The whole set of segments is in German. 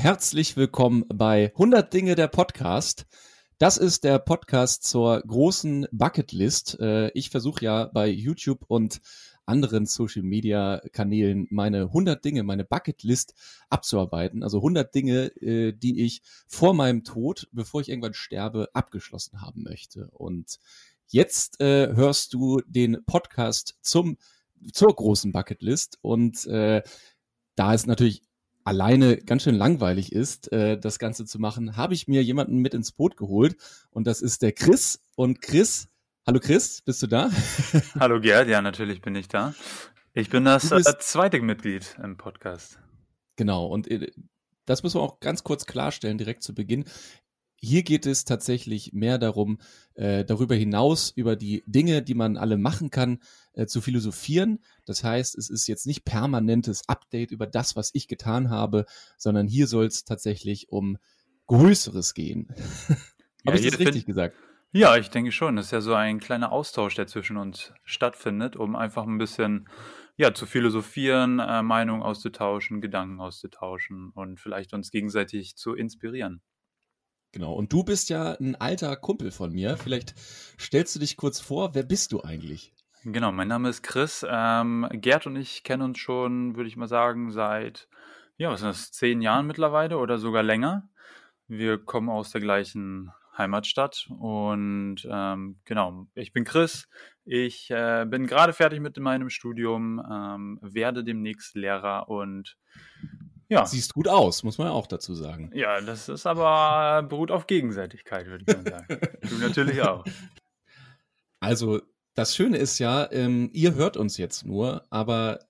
Herzlich willkommen bei 100 Dinge der Podcast. Das ist der Podcast zur großen Bucketlist. Äh, ich versuche ja bei YouTube und anderen Social Media Kanälen meine 100 Dinge, meine Bucketlist abzuarbeiten. Also 100 Dinge, äh, die ich vor meinem Tod, bevor ich irgendwann sterbe, abgeschlossen haben möchte. Und jetzt äh, hörst du den Podcast zum zur großen Bucketlist und da es natürlich alleine ganz schön langweilig ist, äh, das Ganze zu machen, habe ich mir jemanden mit ins Boot geholt und das ist der Chris. Und Chris, hallo Chris, bist du da? hallo Gerd, ja, natürlich bin ich da. Ich bin das äh, zweite Mitglied im Podcast. Genau, und äh, das müssen wir auch ganz kurz klarstellen, direkt zu Beginn. Hier geht es tatsächlich mehr darum, äh, darüber hinaus über die Dinge, die man alle machen kann, äh, zu philosophieren. Das heißt, es ist jetzt nicht permanentes Update über das, was ich getan habe, sondern hier soll es tatsächlich um Größeres gehen. Habe ja, ich das richtig gesagt? Ja, ich denke schon. Das ist ja so ein kleiner Austausch, der zwischen uns stattfindet, um einfach ein bisschen ja, zu philosophieren, äh, Meinungen auszutauschen, Gedanken auszutauschen und vielleicht uns gegenseitig zu inspirieren. Genau, und du bist ja ein alter Kumpel von mir. Vielleicht stellst du dich kurz vor, wer bist du eigentlich? Genau, mein Name ist Chris. Ähm, Gerd und ich kennen uns schon, würde ich mal sagen, seit, ja, was sind das, zehn Jahren mittlerweile oder sogar länger. Wir kommen aus der gleichen Heimatstadt und ähm, genau, ich bin Chris. Ich äh, bin gerade fertig mit meinem Studium, ähm, werde demnächst Lehrer und ja. Siehst gut aus, muss man ja auch dazu sagen. Ja, das ist aber beruht auf Gegenseitigkeit, würde ich mal sagen. du natürlich auch. Also, das Schöne ist ja, ähm, ihr hört uns jetzt nur, aber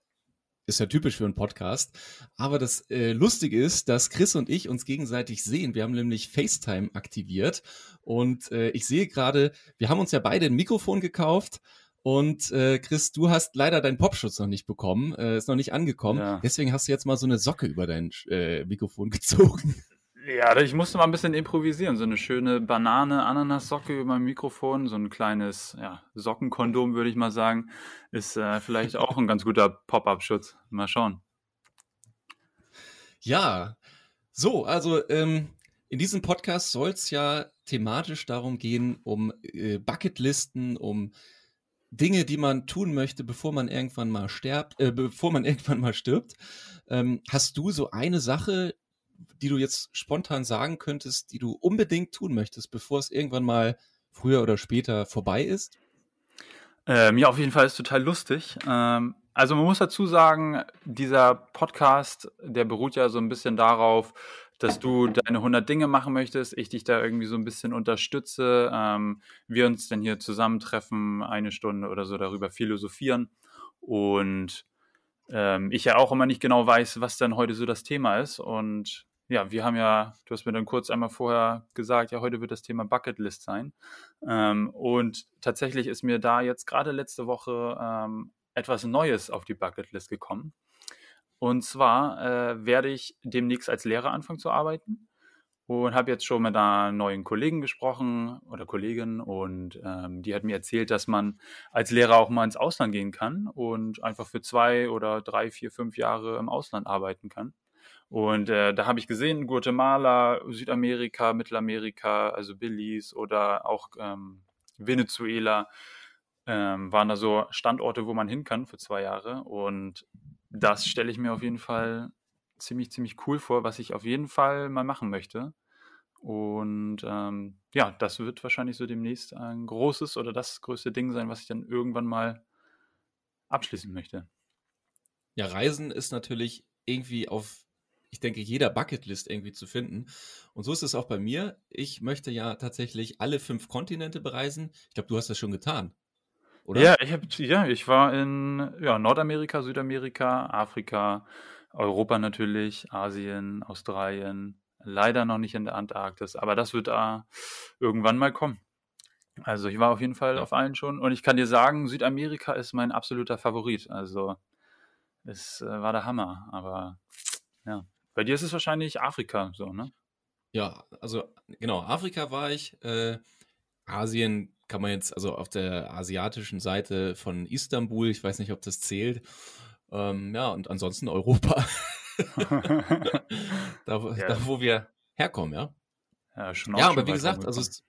ist ja typisch für einen Podcast. Aber das äh, Lustige ist, dass Chris und ich uns gegenseitig sehen. Wir haben nämlich FaceTime aktiviert und äh, ich sehe gerade, wir haben uns ja beide ein Mikrofon gekauft und äh, Chris, du hast leider deinen Popschutz noch nicht bekommen, äh, ist noch nicht angekommen. Ja. Deswegen hast du jetzt mal so eine Socke über dein äh, Mikrofon gezogen. Ja, ich musste mal ein bisschen improvisieren. So eine schöne Banane-Ananas-Socke über mein Mikrofon, so ein kleines ja, Sockenkondom, würde ich mal sagen, ist äh, vielleicht auch ein ganz guter Pop-Up-Schutz. Mal schauen. Ja, so, also ähm, in diesem Podcast soll es ja thematisch darum gehen, um äh, Bucketlisten, um Dinge, die man tun möchte, bevor man irgendwann mal stirbt, äh, bevor man irgendwann mal stirbt. Ähm, hast du so eine Sache, die du jetzt spontan sagen könntest, die du unbedingt tun möchtest, bevor es irgendwann mal früher oder später vorbei ist? Ähm, ja, auf jeden Fall ist total lustig. Ähm, also man muss dazu sagen, dieser Podcast, der beruht ja so ein bisschen darauf, dass du deine 100 Dinge machen möchtest, ich dich da irgendwie so ein bisschen unterstütze, ähm, wir uns dann hier zusammentreffen, eine Stunde oder so darüber philosophieren und ähm, ich ja auch immer nicht genau weiß, was dann heute so das Thema ist und ja, wir haben ja, du hast mir dann kurz einmal vorher gesagt, ja, heute wird das Thema Bucketlist sein. Ähm, und tatsächlich ist mir da jetzt gerade letzte Woche ähm, etwas Neues auf die Bucketlist gekommen. Und zwar äh, werde ich demnächst als Lehrer anfangen zu arbeiten und habe jetzt schon mit einer neuen Kollegin gesprochen oder Kollegin und ähm, die hat mir erzählt, dass man als Lehrer auch mal ins Ausland gehen kann und einfach für zwei oder drei, vier, fünf Jahre im Ausland arbeiten kann. Und äh, da habe ich gesehen, Guatemala, Südamerika, Mittelamerika, also Belize oder auch ähm, Venezuela ähm, waren da so Standorte, wo man hin kann für zwei Jahre. Und das stelle ich mir auf jeden Fall ziemlich, ziemlich cool vor, was ich auf jeden Fall mal machen möchte. Und ähm, ja, das wird wahrscheinlich so demnächst ein großes oder das größte Ding sein, was ich dann irgendwann mal abschließen möchte. Ja, Reisen ist natürlich irgendwie auf, ich denke, jeder Bucketlist irgendwie zu finden. Und so ist es auch bei mir. Ich möchte ja tatsächlich alle fünf Kontinente bereisen. Ich glaube, du hast das schon getan oder? Ja, ich, hab, ja, ich war in ja, Nordamerika, Südamerika, Afrika, Europa natürlich, Asien, Australien, leider noch nicht in der Antarktis, aber das wird da irgendwann mal kommen. Also ich war auf jeden Fall ja. auf allen schon und ich kann dir sagen, Südamerika ist mein absoluter Favorit. Also es äh, war der Hammer, aber ja. Bei dir ist es wahrscheinlich Afrika so, ne? Ja, also genau, Afrika war ich, äh, Asien kann man jetzt, also auf der asiatischen Seite von Istanbul, ich weiß nicht, ob das zählt. Ähm, ja, und ansonsten Europa. da, ja. da, wo wir herkommen, ja. Ja, schon ja aber wie gesagt, also es,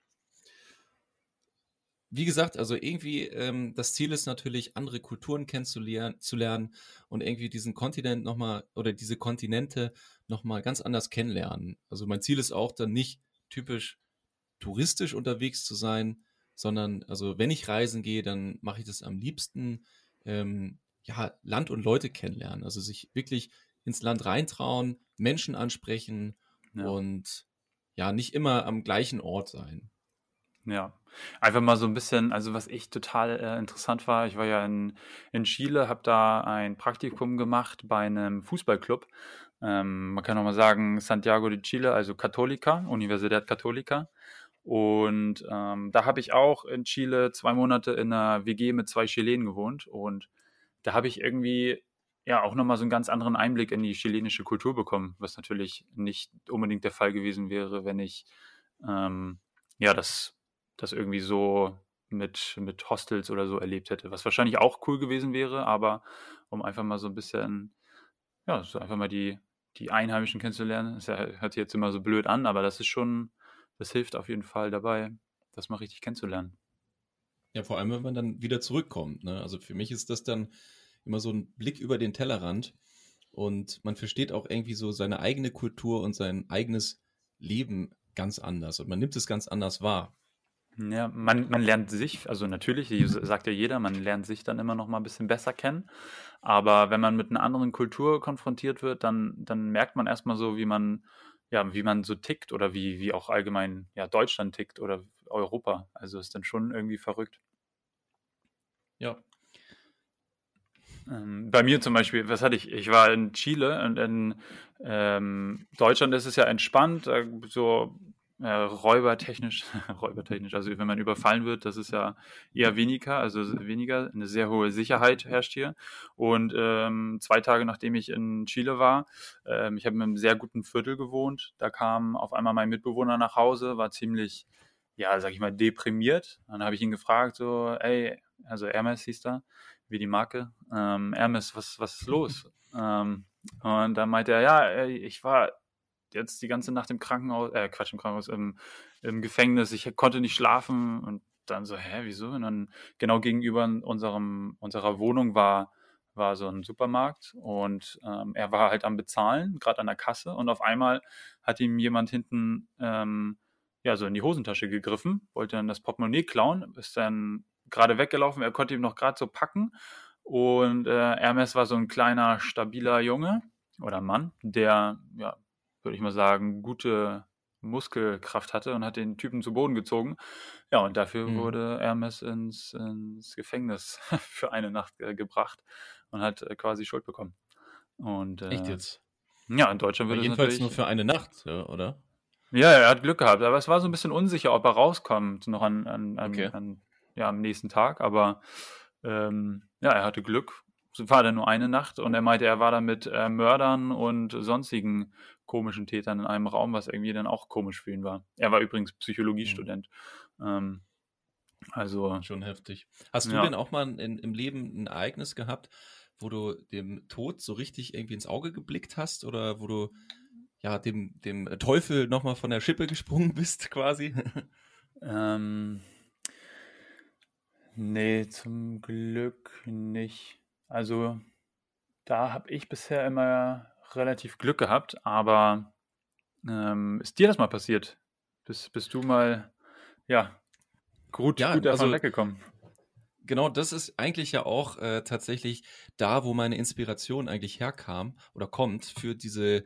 wie gesagt, also irgendwie ähm, das Ziel ist natürlich, andere Kulturen kennenzulernen zu lernen und irgendwie diesen Kontinent nochmal oder diese Kontinente nochmal ganz anders kennenlernen. Also mein Ziel ist auch dann nicht typisch touristisch unterwegs zu sein, sondern also wenn ich reisen gehe, dann mache ich das am liebsten ähm, ja Land und Leute kennenlernen. Also sich wirklich ins Land reintrauen, Menschen ansprechen ja. und ja nicht immer am gleichen Ort sein. Ja, einfach mal so ein bisschen, also was ich total äh, interessant war, ich war ja in, in Chile, habe da ein Praktikum gemacht bei einem Fußballclub. Ähm, man kann auch mal sagen Santiago de Chile, also Católica, Universidad Católica. Und ähm, da habe ich auch in Chile zwei Monate in einer WG mit zwei Chilenen gewohnt. Und da habe ich irgendwie ja auch nochmal so einen ganz anderen Einblick in die chilenische Kultur bekommen, was natürlich nicht unbedingt der Fall gewesen wäre, wenn ich ähm, ja das das irgendwie so mit, mit Hostels oder so erlebt hätte. Was wahrscheinlich auch cool gewesen wäre, aber um einfach mal so ein bisschen, ja, so einfach mal die, die Einheimischen kennenzulernen. Das hört sich jetzt immer so blöd an, aber das ist schon, das hilft auf jeden Fall dabei, das mal richtig kennenzulernen. Ja, vor allem, wenn man dann wieder zurückkommt. Ne? Also für mich ist das dann immer so ein Blick über den Tellerrand und man versteht auch irgendwie so seine eigene Kultur und sein eigenes Leben ganz anders und man nimmt es ganz anders wahr. Ja, man, man lernt sich, also natürlich, sagt ja jeder, man lernt sich dann immer noch mal ein bisschen besser kennen. Aber wenn man mit einer anderen Kultur konfrontiert wird, dann, dann merkt man erstmal so, wie man, ja, wie man so tickt oder wie, wie auch allgemein ja, Deutschland tickt oder Europa. Also ist dann schon irgendwie verrückt. Ja. Ähm, bei mir zum Beispiel, was hatte ich? Ich war in Chile und in ähm, Deutschland ist es ja entspannt, so äh, räubertechnisch, räubertechnisch, also wenn man überfallen wird, das ist ja eher weniger, also weniger, eine sehr hohe Sicherheit herrscht hier. Und ähm, zwei Tage nachdem ich in Chile war, ähm, ich habe in einem sehr guten Viertel gewohnt, da kam auf einmal mein Mitbewohner nach Hause, war ziemlich, ja, sag ich mal, deprimiert. Dann habe ich ihn gefragt, so, ey, also Hermes hieß da, wie die Marke, ähm, Hermes, was, was ist los? ähm, und dann meinte er, ja, ich war jetzt die ganze Nacht im Krankenhaus, äh, Quatsch, im Krankenhaus, im, im Gefängnis, ich konnte nicht schlafen und dann so, hä, wieso? Und dann genau gegenüber unserem, unserer Wohnung war, war so ein Supermarkt und ähm, er war halt am Bezahlen, gerade an der Kasse. Und auf einmal hat ihm jemand hinten ähm, ja so in die Hosentasche gegriffen, wollte dann das Portemonnaie klauen, ist dann gerade weggelaufen, er konnte ihm noch gerade so packen. Und äh, Hermes war so ein kleiner, stabiler Junge oder Mann, der ja würde ich mal sagen, gute Muskelkraft hatte und hat den Typen zu Boden gezogen. Ja, und dafür mhm. wurde Hermes ins, ins Gefängnis für eine Nacht äh, gebracht und hat äh, quasi Schuld bekommen. Und, äh, Echt jetzt? Ja, in Deutschland würde es jedenfalls nur für eine Nacht, oder? Ja, er hat Glück gehabt, aber es war so ein bisschen unsicher, ob er rauskommt noch an, an, an, okay. an ja, am nächsten Tag. Aber ähm, ja, er hatte Glück war dann nur eine Nacht und er meinte, er war da mit äh, Mördern und sonstigen komischen Tätern in einem Raum, was irgendwie dann auch komisch für ihn war. Er war übrigens Psychologiestudent. Mhm. Ähm, also schon heftig. Hast du ja. denn auch mal in, im Leben ein Ereignis gehabt, wo du dem Tod so richtig irgendwie ins Auge geblickt hast oder wo du ja dem, dem Teufel nochmal von der Schippe gesprungen bist quasi? ähm, nee, zum Glück nicht. Also da habe ich bisher immer relativ Glück gehabt, aber ähm, ist dir das mal passiert? Bist, bist du mal, ja, gut, ja, gut davon also, weggekommen? Genau, das ist eigentlich ja auch äh, tatsächlich da, wo meine Inspiration eigentlich herkam oder kommt für diese,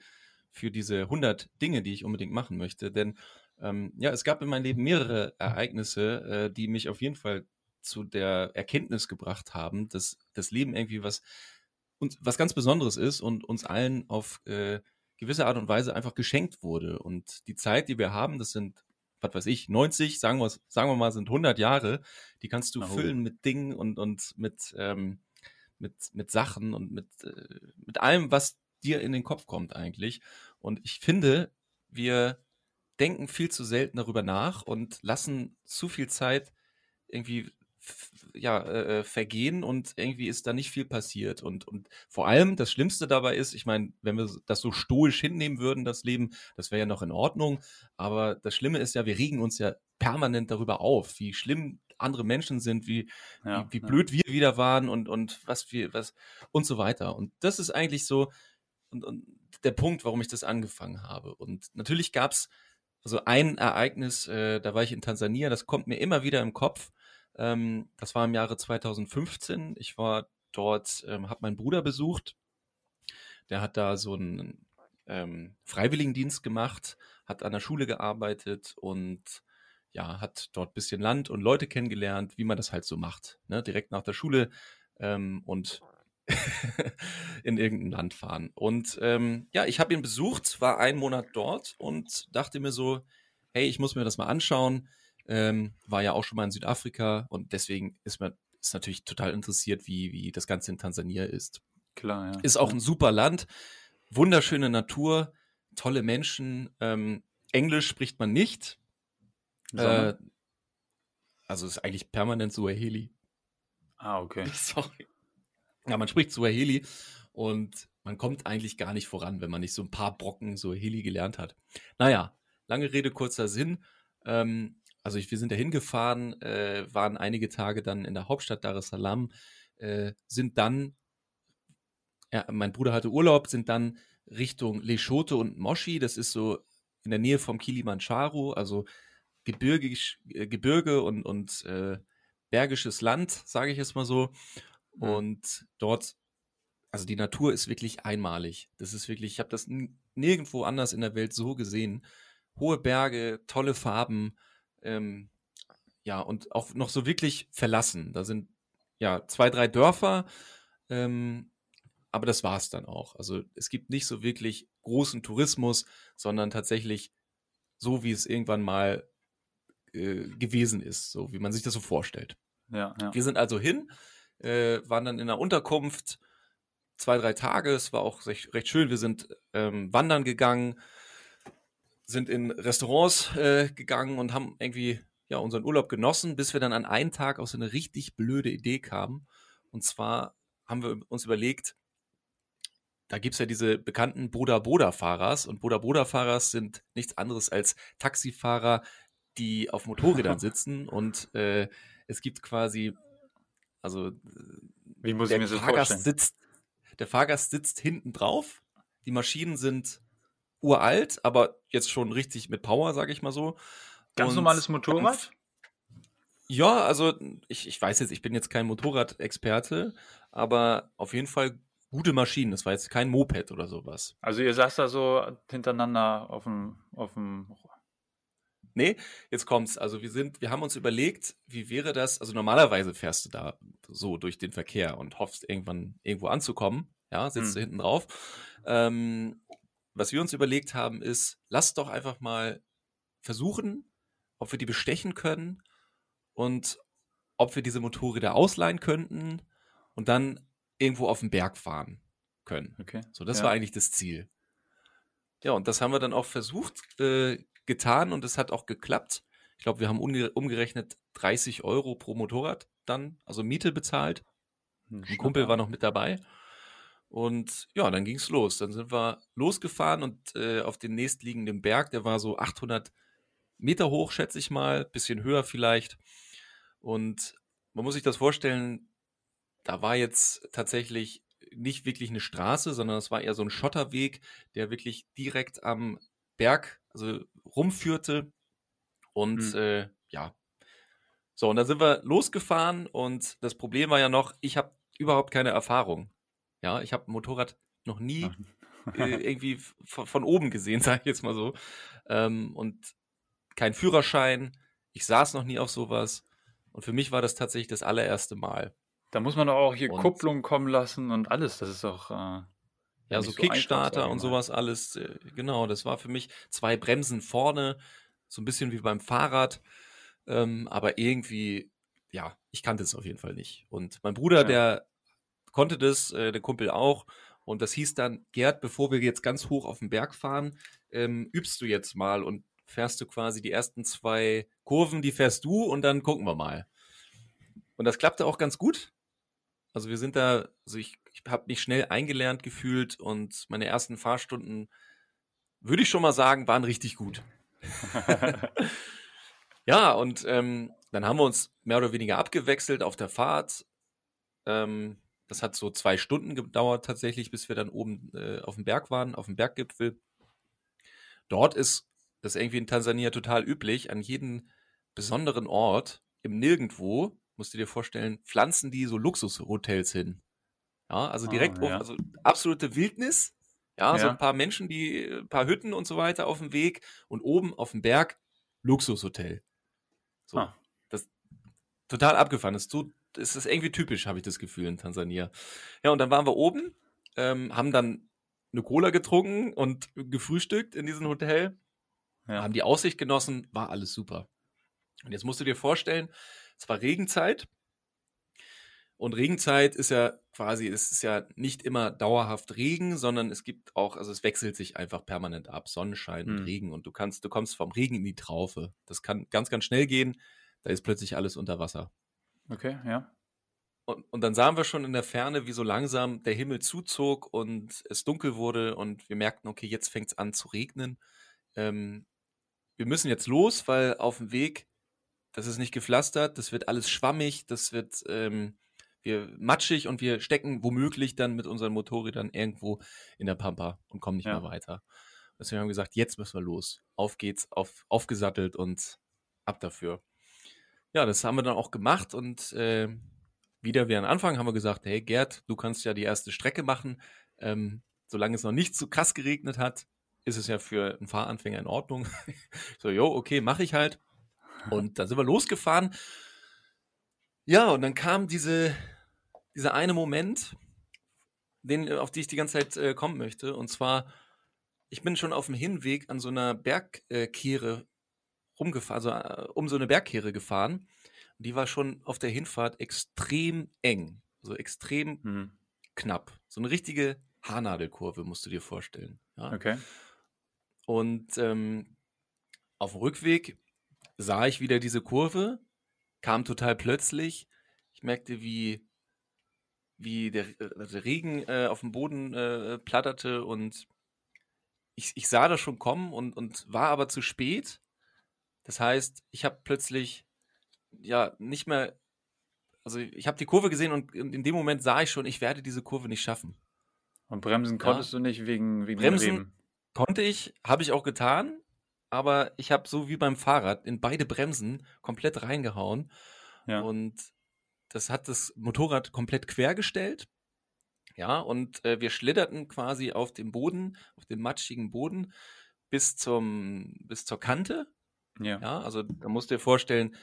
für diese 100 Dinge, die ich unbedingt machen möchte. Denn ähm, ja, es gab in meinem Leben mehrere Ereignisse, äh, die mich auf jeden Fall zu der Erkenntnis gebracht haben, dass das Leben irgendwie was, uns, was ganz Besonderes ist und uns allen auf äh, gewisse Art und Weise einfach geschenkt wurde. Und die Zeit, die wir haben, das sind, was weiß ich, 90, sagen wir, sagen wir mal, sind 100 Jahre, die kannst du oh. füllen mit Dingen und, und mit, ähm, mit, mit Sachen und mit, äh, mit allem, was dir in den Kopf kommt eigentlich. Und ich finde, wir denken viel zu selten darüber nach und lassen zu viel Zeit irgendwie ja, äh, vergehen und irgendwie ist da nicht viel passiert. Und, und vor allem das Schlimmste dabei ist, ich meine, wenn wir das so stoisch hinnehmen würden, das Leben, das wäre ja noch in Ordnung. Aber das Schlimme ist ja, wir regen uns ja permanent darüber auf, wie schlimm andere Menschen sind, wie, ja, wie, wie, blöd ja. wir wieder waren und, und was wir, was und so weiter. Und das ist eigentlich so und, und der Punkt, warum ich das angefangen habe. Und natürlich gab es also ein Ereignis, äh, da war ich in Tansania, das kommt mir immer wieder im Kopf. Ähm, das war im Jahre 2015. Ich war dort, ähm, habe meinen Bruder besucht. Der hat da so einen ähm, Freiwilligendienst gemacht, hat an der Schule gearbeitet und ja, hat dort bisschen Land und Leute kennengelernt, wie man das halt so macht. Ne? Direkt nach der Schule ähm, und in irgendein Land fahren. Und ähm, ja, ich habe ihn besucht, war einen Monat dort und dachte mir so, hey, ich muss mir das mal anschauen. Ähm, war ja auch schon mal in Südafrika und deswegen ist man ist natürlich total interessiert, wie, wie das Ganze in Tansania ist. Klar, ja. Ist auch ein super Land, wunderschöne Natur, tolle Menschen. Ähm, Englisch spricht man nicht. Äh, also ist eigentlich permanent Suaheli. Ah, okay. Sorry. Ja, man spricht Suaheli und man kommt eigentlich gar nicht voran, wenn man nicht so ein paar Brocken Suaheli gelernt hat. Naja, lange Rede, kurzer Sinn. Ähm, also ich, wir sind da hingefahren, äh, waren einige Tage dann in der Hauptstadt Dar es Salaam, äh, sind dann, ja, mein Bruder hatte Urlaub, sind dann Richtung Leshoto und Moshi, das ist so in der Nähe vom Kilimanjaro, also gebirgisch, äh, Gebirge und, und äh, bergisches Land, sage ich jetzt mal so. Mhm. Und dort, also die Natur ist wirklich einmalig. Das ist wirklich, ich habe das nirgendwo anders in der Welt so gesehen. Hohe Berge, tolle Farben, ähm, ja, und auch noch so wirklich verlassen. Da sind ja zwei, drei Dörfer, ähm, aber das war es dann auch. Also es gibt nicht so wirklich großen Tourismus, sondern tatsächlich so, wie es irgendwann mal äh, gewesen ist, so wie man sich das so vorstellt. Ja, ja. Wir sind also hin, äh, waren dann in der Unterkunft zwei, drei Tage. Es war auch recht, recht schön. Wir sind ähm, wandern gegangen, sind in Restaurants äh, gegangen und haben irgendwie ja unseren Urlaub genossen, bis wir dann an einen Tag auf so eine richtig blöde Idee kamen. Und zwar haben wir uns überlegt, da gibt es ja diese bekannten Boda-Boda-Fahrers und Boda-Boda-Fahrers sind nichts anderes als Taxifahrer, die auf Motorrädern sitzen und äh, es gibt quasi, also Wie muss der ich mir Fahrgast vorstellen? sitzt, der Fahrgast sitzt hinten drauf, die Maschinen sind uralt, aber jetzt schon richtig mit Power, sage ich mal so. Ganz und, normales Motorrad? Ja, also ich, ich weiß jetzt, ich bin jetzt kein Motorradexperte, aber auf jeden Fall gute Maschinen. Das war jetzt kein Moped oder sowas. Also ihr saßt da so hintereinander auf dem, auf dem Nee, jetzt kommt's. Also wir sind, wir haben uns überlegt, wie wäre das, also normalerweise fährst du da so durch den Verkehr und hoffst irgendwann irgendwo anzukommen. Ja, sitzt hm. du hinten drauf. Ähm, was wir uns überlegt haben, ist, lass doch einfach mal versuchen, ob wir die bestechen können und ob wir diese Motorräder ausleihen könnten und dann irgendwo auf den Berg fahren können. Okay. So, das ja. war eigentlich das Ziel. Ja, und das haben wir dann auch versucht, äh, getan und es hat auch geklappt. Ich glaube, wir haben umgerechnet 30 Euro pro Motorrad dann, also Miete bezahlt. Hm, Ein Kumpel war noch mit dabei. Und ja, dann ging es los. Dann sind wir losgefahren und äh, auf den nächstliegenden Berg, der war so 800 Meter hoch, schätze ich mal, bisschen höher vielleicht. Und man muss sich das vorstellen, da war jetzt tatsächlich nicht wirklich eine Straße, sondern es war eher so ein Schotterweg, der wirklich direkt am Berg, also rumführte. Und mhm. äh, ja. So, und dann sind wir losgefahren und das Problem war ja noch, ich habe überhaupt keine Erfahrung. Ja, ich habe ein Motorrad noch nie äh, irgendwie von, von, oben gesehen, sage ich jetzt mal so. Ähm, und kein Führerschein. Ich saß noch nie auf sowas. Und für mich war das tatsächlich das allererste Mal. Da muss man doch auch hier und, Kupplung kommen lassen und alles. Das ist auch. Äh, ja, so, so Kickstarter und sowas alles. Äh, genau, das war für mich zwei Bremsen vorne, so ein bisschen wie beim Fahrrad. Ähm, aber irgendwie, ja, ich kannte es auf jeden Fall nicht. Und mein Bruder, ja. der konnte das, äh, der Kumpel auch. Und das hieß dann, Gerd, bevor wir jetzt ganz hoch auf den Berg fahren, ähm, übst du jetzt mal und fährst du quasi die ersten zwei Kurven, die fährst du und dann gucken wir mal. und das klappte auch ganz gut. Also wir sind da, also ich, ich habe mich schnell eingelernt gefühlt und meine ersten Fahrstunden, würde ich schon mal sagen, waren richtig gut. ja, und ähm, dann haben wir uns mehr oder weniger abgewechselt auf der Fahrt. Ähm, das hat so zwei Stunden gedauert tatsächlich, bis wir dann oben äh, auf dem Berg waren, auf dem Berggipfel. Dort ist das irgendwie in Tansania total üblich, an jedem besonderen Ort, im Nirgendwo, musst du dir vorstellen, pflanzen die so Luxushotels hin. Ja, also direkt, ah, ja. Auf, also absolute Wildnis. Ja, ja, so ein paar Menschen, die, ein paar Hütten und so weiter auf dem Weg und oben auf dem Berg Luxushotel. So. Ah. Das total abgefahren. Das ist, so, das ist irgendwie typisch, habe ich das Gefühl in Tansania. Ja, und dann waren wir oben, ähm, haben dann eine Cola getrunken und gefrühstückt in diesem Hotel. Ja. Haben die Aussicht genossen, war alles super. Und jetzt musst du dir vorstellen, es war Regenzeit. Und Regenzeit ist ja quasi, es ist ja nicht immer dauerhaft Regen, sondern es gibt auch, also es wechselt sich einfach permanent ab, Sonnenschein und hm. Regen und du kannst, du kommst vom Regen in die Traufe. Das kann ganz, ganz schnell gehen. Da ist plötzlich alles unter Wasser. Okay, ja. Und, und dann sahen wir schon in der Ferne, wie so langsam der Himmel zuzog und es dunkel wurde und wir merkten, okay, jetzt fängt es an zu regnen. Ähm, wir müssen jetzt los, weil auf dem Weg, das ist nicht gepflastert, das wird alles schwammig, das wird ähm, wir matschig und wir stecken womöglich dann mit unseren Motorrädern irgendwo in der Pampa und kommen nicht ja. mehr weiter. Deswegen haben wir gesagt, jetzt müssen wir los. Auf geht's, auf, aufgesattelt und ab dafür. Ja, das haben wir dann auch gemacht und äh, wieder wie am Anfang haben wir gesagt, hey Gerd, du kannst ja die erste Strecke machen. Ähm, solange es noch nicht zu krass geregnet hat, ist es ja für einen Fahranfänger in Ordnung. so, jo, okay, mache ich halt. Und dann sind wir losgefahren. Ja, und dann kam diese, dieser eine Moment, den, auf die ich die ganze Zeit äh, kommen möchte. Und zwar, ich bin schon auf dem Hinweg an so einer Bergkehre rumgefahren, also äh, um so eine Bergkehre gefahren die war schon auf der Hinfahrt extrem eng, so also extrem mhm. knapp. So eine richtige Haarnadelkurve musst du dir vorstellen. Ja? Okay. Und ähm, auf dem Rückweg sah ich wieder diese Kurve, kam total plötzlich. Ich merkte, wie, wie der, äh, der Regen äh, auf dem Boden äh, platterte und ich, ich sah das schon kommen und, und war aber zu spät. Das heißt, ich habe plötzlich ja nicht mehr, also ich habe die Kurve gesehen und in dem Moment sah ich schon, ich werde diese Kurve nicht schaffen. Und bremsen konntest ja. du nicht wegen, wegen Bremsen konnte ich, habe ich auch getan, aber ich habe so wie beim Fahrrad in beide Bremsen komplett reingehauen ja. und das hat das Motorrad komplett quergestellt. Ja, und äh, wir schlitterten quasi auf dem Boden, auf dem matschigen Boden bis zum bis zur Kante. Ja. ja also da musst du dir vorstellen,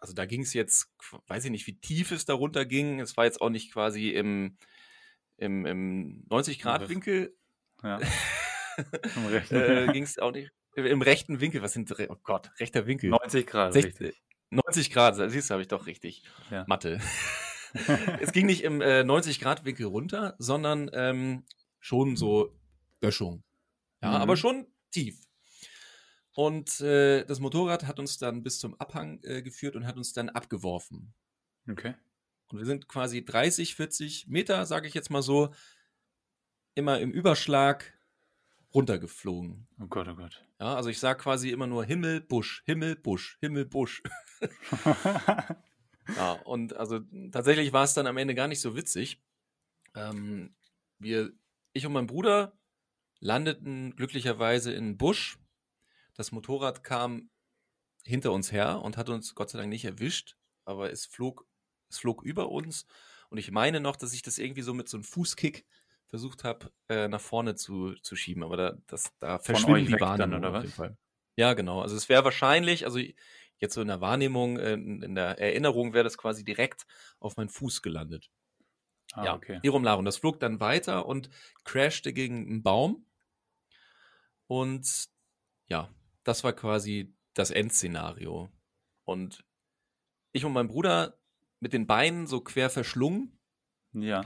also da ging es jetzt, weiß ich nicht, wie tief es darunter ging. Es war jetzt auch nicht quasi im, im, im 90-Grad-Winkel. Ja. äh, ging es auch nicht. Im rechten Winkel, was sind, oh Gott, rechter Winkel. 90 Grad, 60, richtig. 90 Grad, siehst du, habe ich doch richtig. Ja. Mathe. es ging nicht im äh, 90-Grad-Winkel runter, sondern ähm, schon so Böschung. Ja, mhm. aber schon tief. Und äh, das Motorrad hat uns dann bis zum Abhang äh, geführt und hat uns dann abgeworfen. Okay. Und wir sind quasi 30, 40 Meter, sage ich jetzt mal so, immer im Überschlag runtergeflogen. Oh Gott, oh Gott. Ja, also ich sage quasi immer nur Himmel, Busch, Himmel, Busch, Himmel, Busch. ja, und also tatsächlich war es dann am Ende gar nicht so witzig. Ähm, wir, ich und mein Bruder landeten glücklicherweise in Busch das Motorrad kam hinter uns her und hat uns Gott sei Dank nicht erwischt, aber es flog, es flog über uns. Und ich meine noch, dass ich das irgendwie so mit so einem Fußkick versucht habe, äh, nach vorne zu, zu schieben. Aber da, das, da verschwinden die Bahnen. oder was? Ja, genau. Also es wäre wahrscheinlich, also jetzt so in der Wahrnehmung, äh, in der Erinnerung wäre das quasi direkt auf meinen Fuß gelandet. Ah, ja, okay. Hierum Larum. Das flog dann weiter und crashte gegen einen Baum. Und ja, das war quasi das Endszenario. Und ich und mein Bruder mit den Beinen so quer verschlungen. Ja.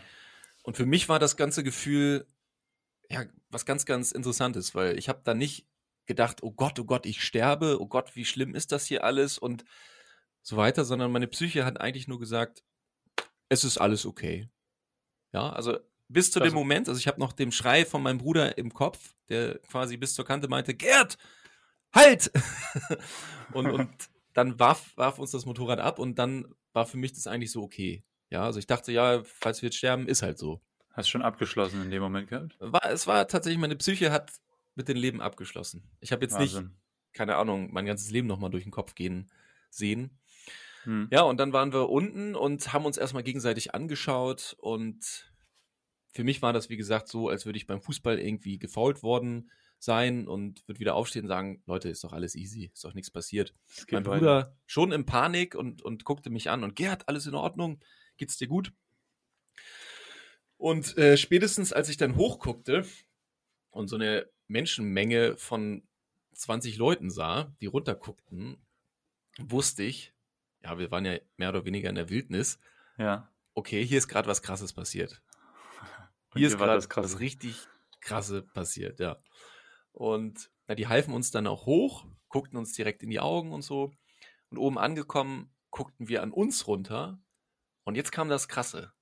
Und für mich war das ganze Gefühl ja was ganz, ganz Interessantes, weil ich habe da nicht gedacht, oh Gott, oh Gott, ich sterbe, oh Gott, wie schlimm ist das hier alles? Und so weiter, sondern meine Psyche hat eigentlich nur gesagt, es ist alles okay. Ja, also bis zu also, dem Moment, also ich habe noch den Schrei von meinem Bruder im Kopf, der quasi bis zur Kante meinte, Gerd, halt! und, und dann warf, warf uns das Motorrad ab und dann war für mich das eigentlich so okay. Ja, also ich dachte, ja, falls wir jetzt sterben, ist halt so. Hast schon abgeschlossen in dem Moment gehabt? War, es war tatsächlich, meine Psyche hat mit dem Leben abgeschlossen. Ich habe jetzt Wahnsinn. nicht, keine Ahnung, mein ganzes Leben nochmal durch den Kopf gehen sehen. Hm. Ja, und dann waren wir unten und haben uns erstmal gegenseitig angeschaut und für mich war das, wie gesagt, so, als würde ich beim Fußball irgendwie gefault worden sein und würde wieder aufstehen und sagen, Leute, ist doch alles easy, ist doch nichts passiert. Mein Bruder weiter. schon in Panik und, und guckte mich an und Gerd, alles in Ordnung, geht's dir gut? Und äh, spätestens, als ich dann hochguckte und so eine Menschenmenge von 20 Leuten sah, die runterguckten, wusste ich, ja, wir waren ja mehr oder weniger in der Wildnis. Ja. Okay, hier ist gerade was Krasses passiert. Hier ist gerade was richtig Krasse passiert, ja. Und na, die halfen uns dann auch hoch, guckten uns direkt in die Augen und so. Und oben angekommen, guckten wir an uns runter. Und jetzt kam das Krasse.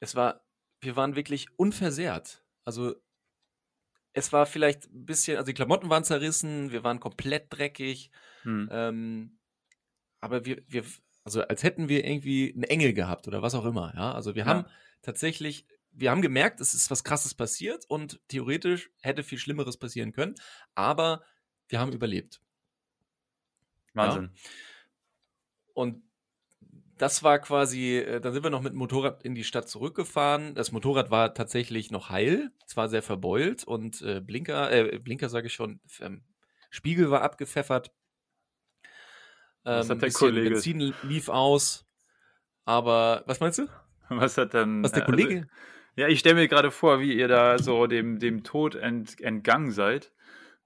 Es war, wir waren wirklich unversehrt. Also, es war vielleicht ein bisschen, also die Klamotten waren zerrissen, wir waren komplett dreckig. Hm. Ähm, aber wir, wir, also als hätten wir irgendwie einen Engel gehabt oder was auch immer, ja. Also wir ja. haben tatsächlich wir haben gemerkt, es ist was Krasses passiert und theoretisch hätte viel Schlimmeres passieren können, aber wir haben überlebt. Wahnsinn. Ja? Und das war quasi, äh, dann sind wir noch mit dem Motorrad in die Stadt zurückgefahren. Das Motorrad war tatsächlich noch heil, zwar sehr verbeult und äh, Blinker, äh, Blinker sage ich schon, ähm, Spiegel war abgepfeffert. Ähm, was hat der Kollege? Benzin lief aus. Aber was meinst du? Was hat dann? Was der also Kollege? Also, ja, ich stelle mir gerade vor, wie ihr da so dem, dem Tod ent, entgangen seid,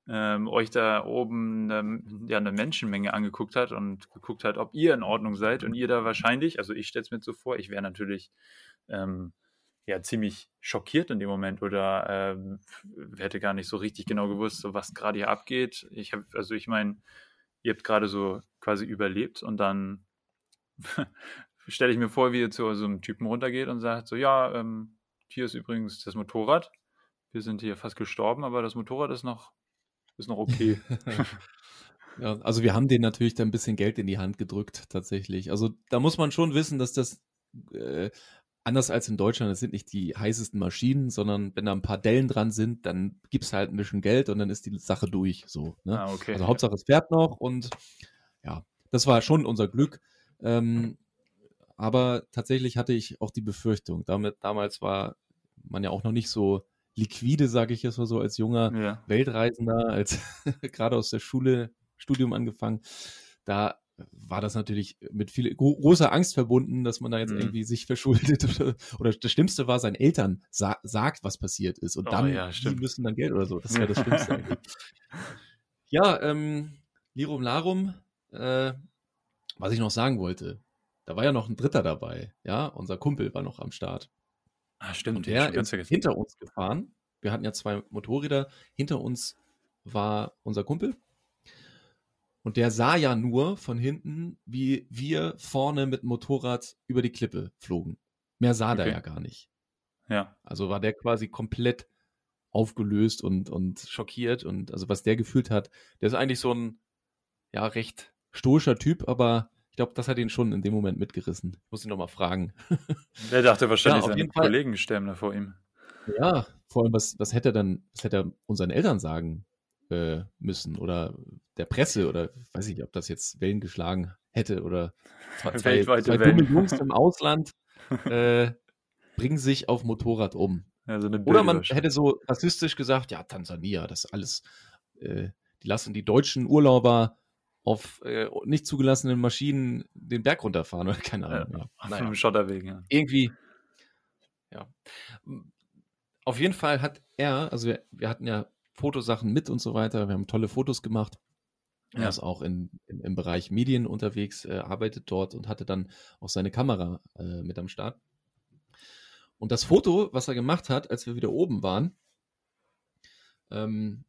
ähm, euch da oben ähm, ja, eine Menschenmenge angeguckt hat und geguckt hat, ob ihr in Ordnung seid und ihr da wahrscheinlich, also ich stelle es mir so vor, ich wäre natürlich ähm, ja ziemlich schockiert in dem Moment oder ähm, hätte gar nicht so richtig genau gewusst, so was gerade hier abgeht. Ich habe, also ich meine, ihr habt gerade so quasi überlebt und dann stelle ich mir vor, wie ihr zu so einem Typen runtergeht und sagt so, ja, ähm, hier ist übrigens das Motorrad. Wir sind hier fast gestorben, aber das Motorrad ist noch, ist noch okay. ja, also wir haben denen natürlich da ein bisschen Geld in die Hand gedrückt, tatsächlich. Also da muss man schon wissen, dass das äh, anders als in Deutschland, das sind nicht die heißesten Maschinen, sondern wenn da ein paar Dellen dran sind, dann gibt es halt ein bisschen Geld und dann ist die Sache durch. So, ne? ah, okay. Also Hauptsache es fährt noch und ja, das war schon unser Glück. Ähm, aber tatsächlich hatte ich auch die Befürchtung. Damit, damals war man ja auch noch nicht so liquide, sage ich jetzt mal so, als junger ja. Weltreisender, als gerade aus der Schule, Studium angefangen. Da war das natürlich mit viel großer Angst verbunden, dass man da jetzt mhm. irgendwie sich verschuldet oder, oder, das Schlimmste war, seinen Eltern sa sagt, was passiert ist und oh, dann ja, die müssen dann Geld oder so. Das wäre das Schlimmste eigentlich. Ja, ähm, Lirum Larum, äh, was ich noch sagen wollte, da war ja noch ein Dritter dabei, ja, unser Kumpel war noch am Start. Ah, stimmt. Und der ist hinter uns gefahren. Wir hatten ja zwei Motorräder. Hinter uns war unser Kumpel. Und der sah ja nur von hinten, wie wir vorne mit dem Motorrad über die Klippe flogen. Mehr sah okay. der ja gar nicht. Ja. Also war der quasi komplett aufgelöst und, und schockiert. Und also was der gefühlt hat, der ist eigentlich so ein, ja, recht stoischer Typ, aber ich glaube, das hat ihn schon in dem Moment mitgerissen. Ich muss ihn nochmal fragen. Der dachte wahrscheinlich, ja, seine Kollegen sterben da vor ihm. Ja, vor allem, was, was hätte er dann, was hätte er unseren Eltern sagen äh, müssen oder der Presse oder weiß ich nicht, ob das jetzt Wellen geschlagen hätte oder zwei, zwei, zwei dumme Jungs im Ausland äh, bringen sich auf Motorrad um. Ja, so oder man hätte so rassistisch gesagt, ja, Tansania, das alles, äh, die lassen die deutschen Urlauber auf äh, nicht zugelassenen Maschinen den Berg runterfahren oder keine Ahnung. Ja, auf naja. einem Schotterweg, ja. Irgendwie, ja. Auf jeden Fall hat er, also wir, wir hatten ja Fotosachen mit und so weiter, wir haben tolle Fotos gemacht. Er ist auch in, in, im Bereich Medien unterwegs, äh, arbeitet dort und hatte dann auch seine Kamera äh, mit am Start. Und das Foto, was er gemacht hat, als wir wieder oben waren, ähm,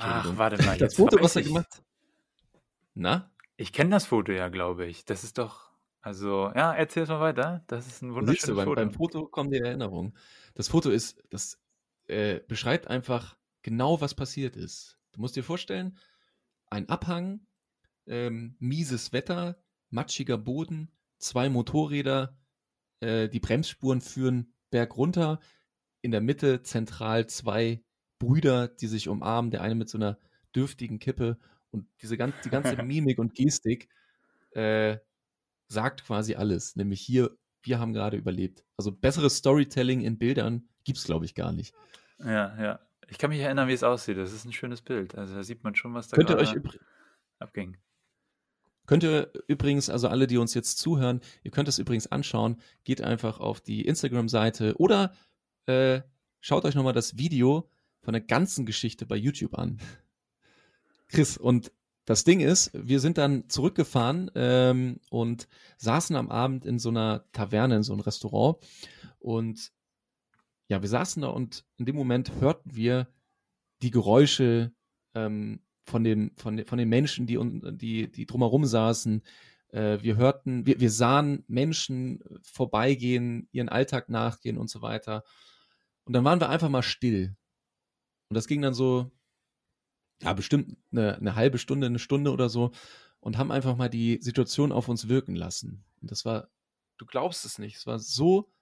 Ach, warte mal. Das Foto, was er gemacht hat. Na? Ich kenne das Foto ja, glaube ich. Das ist doch, also, ja, erzähl mal weiter. Das ist ein wunderschönes du, beim, Foto. beim Foto kommen die Erinnerungen. Das Foto ist, das äh, beschreibt einfach genau, was passiert ist. Du musst dir vorstellen, ein Abhang, ähm, mieses Wetter, matschiger Boden, zwei Motorräder, äh, die Bremsspuren führen bergunter, in der Mitte zentral zwei Brüder, die sich umarmen, der eine mit so einer dürftigen Kippe und diese ganz, die ganze Mimik und Gestik äh, sagt quasi alles. Nämlich hier, wir haben gerade überlebt. Also besseres Storytelling in Bildern gibt es, glaube ich, gar nicht. Ja, ja. Ich kann mich erinnern, wie es aussieht. Das ist ein schönes Bild. Also da sieht man schon, was da Könnt ihr euch abging. Könnt ihr übrigens, also alle, die uns jetzt zuhören, ihr könnt es übrigens anschauen. Geht einfach auf die Instagram-Seite oder äh, schaut euch nochmal das Video von der ganzen Geschichte bei YouTube an. Chris, und das Ding ist, wir sind dann zurückgefahren ähm, und saßen am Abend in so einer Taverne, in so einem Restaurant. Und ja, wir saßen da und in dem Moment hörten wir die Geräusche ähm, von, dem, von, de, von den Menschen, die, die, die drumherum saßen. Äh, wir hörten, wir, wir sahen Menschen vorbeigehen, ihren Alltag nachgehen und so weiter. Und dann waren wir einfach mal still. Und das ging dann so, ja, bestimmt eine, eine halbe Stunde, eine Stunde oder so und haben einfach mal die Situation auf uns wirken lassen. Und das war, du glaubst es nicht, es war so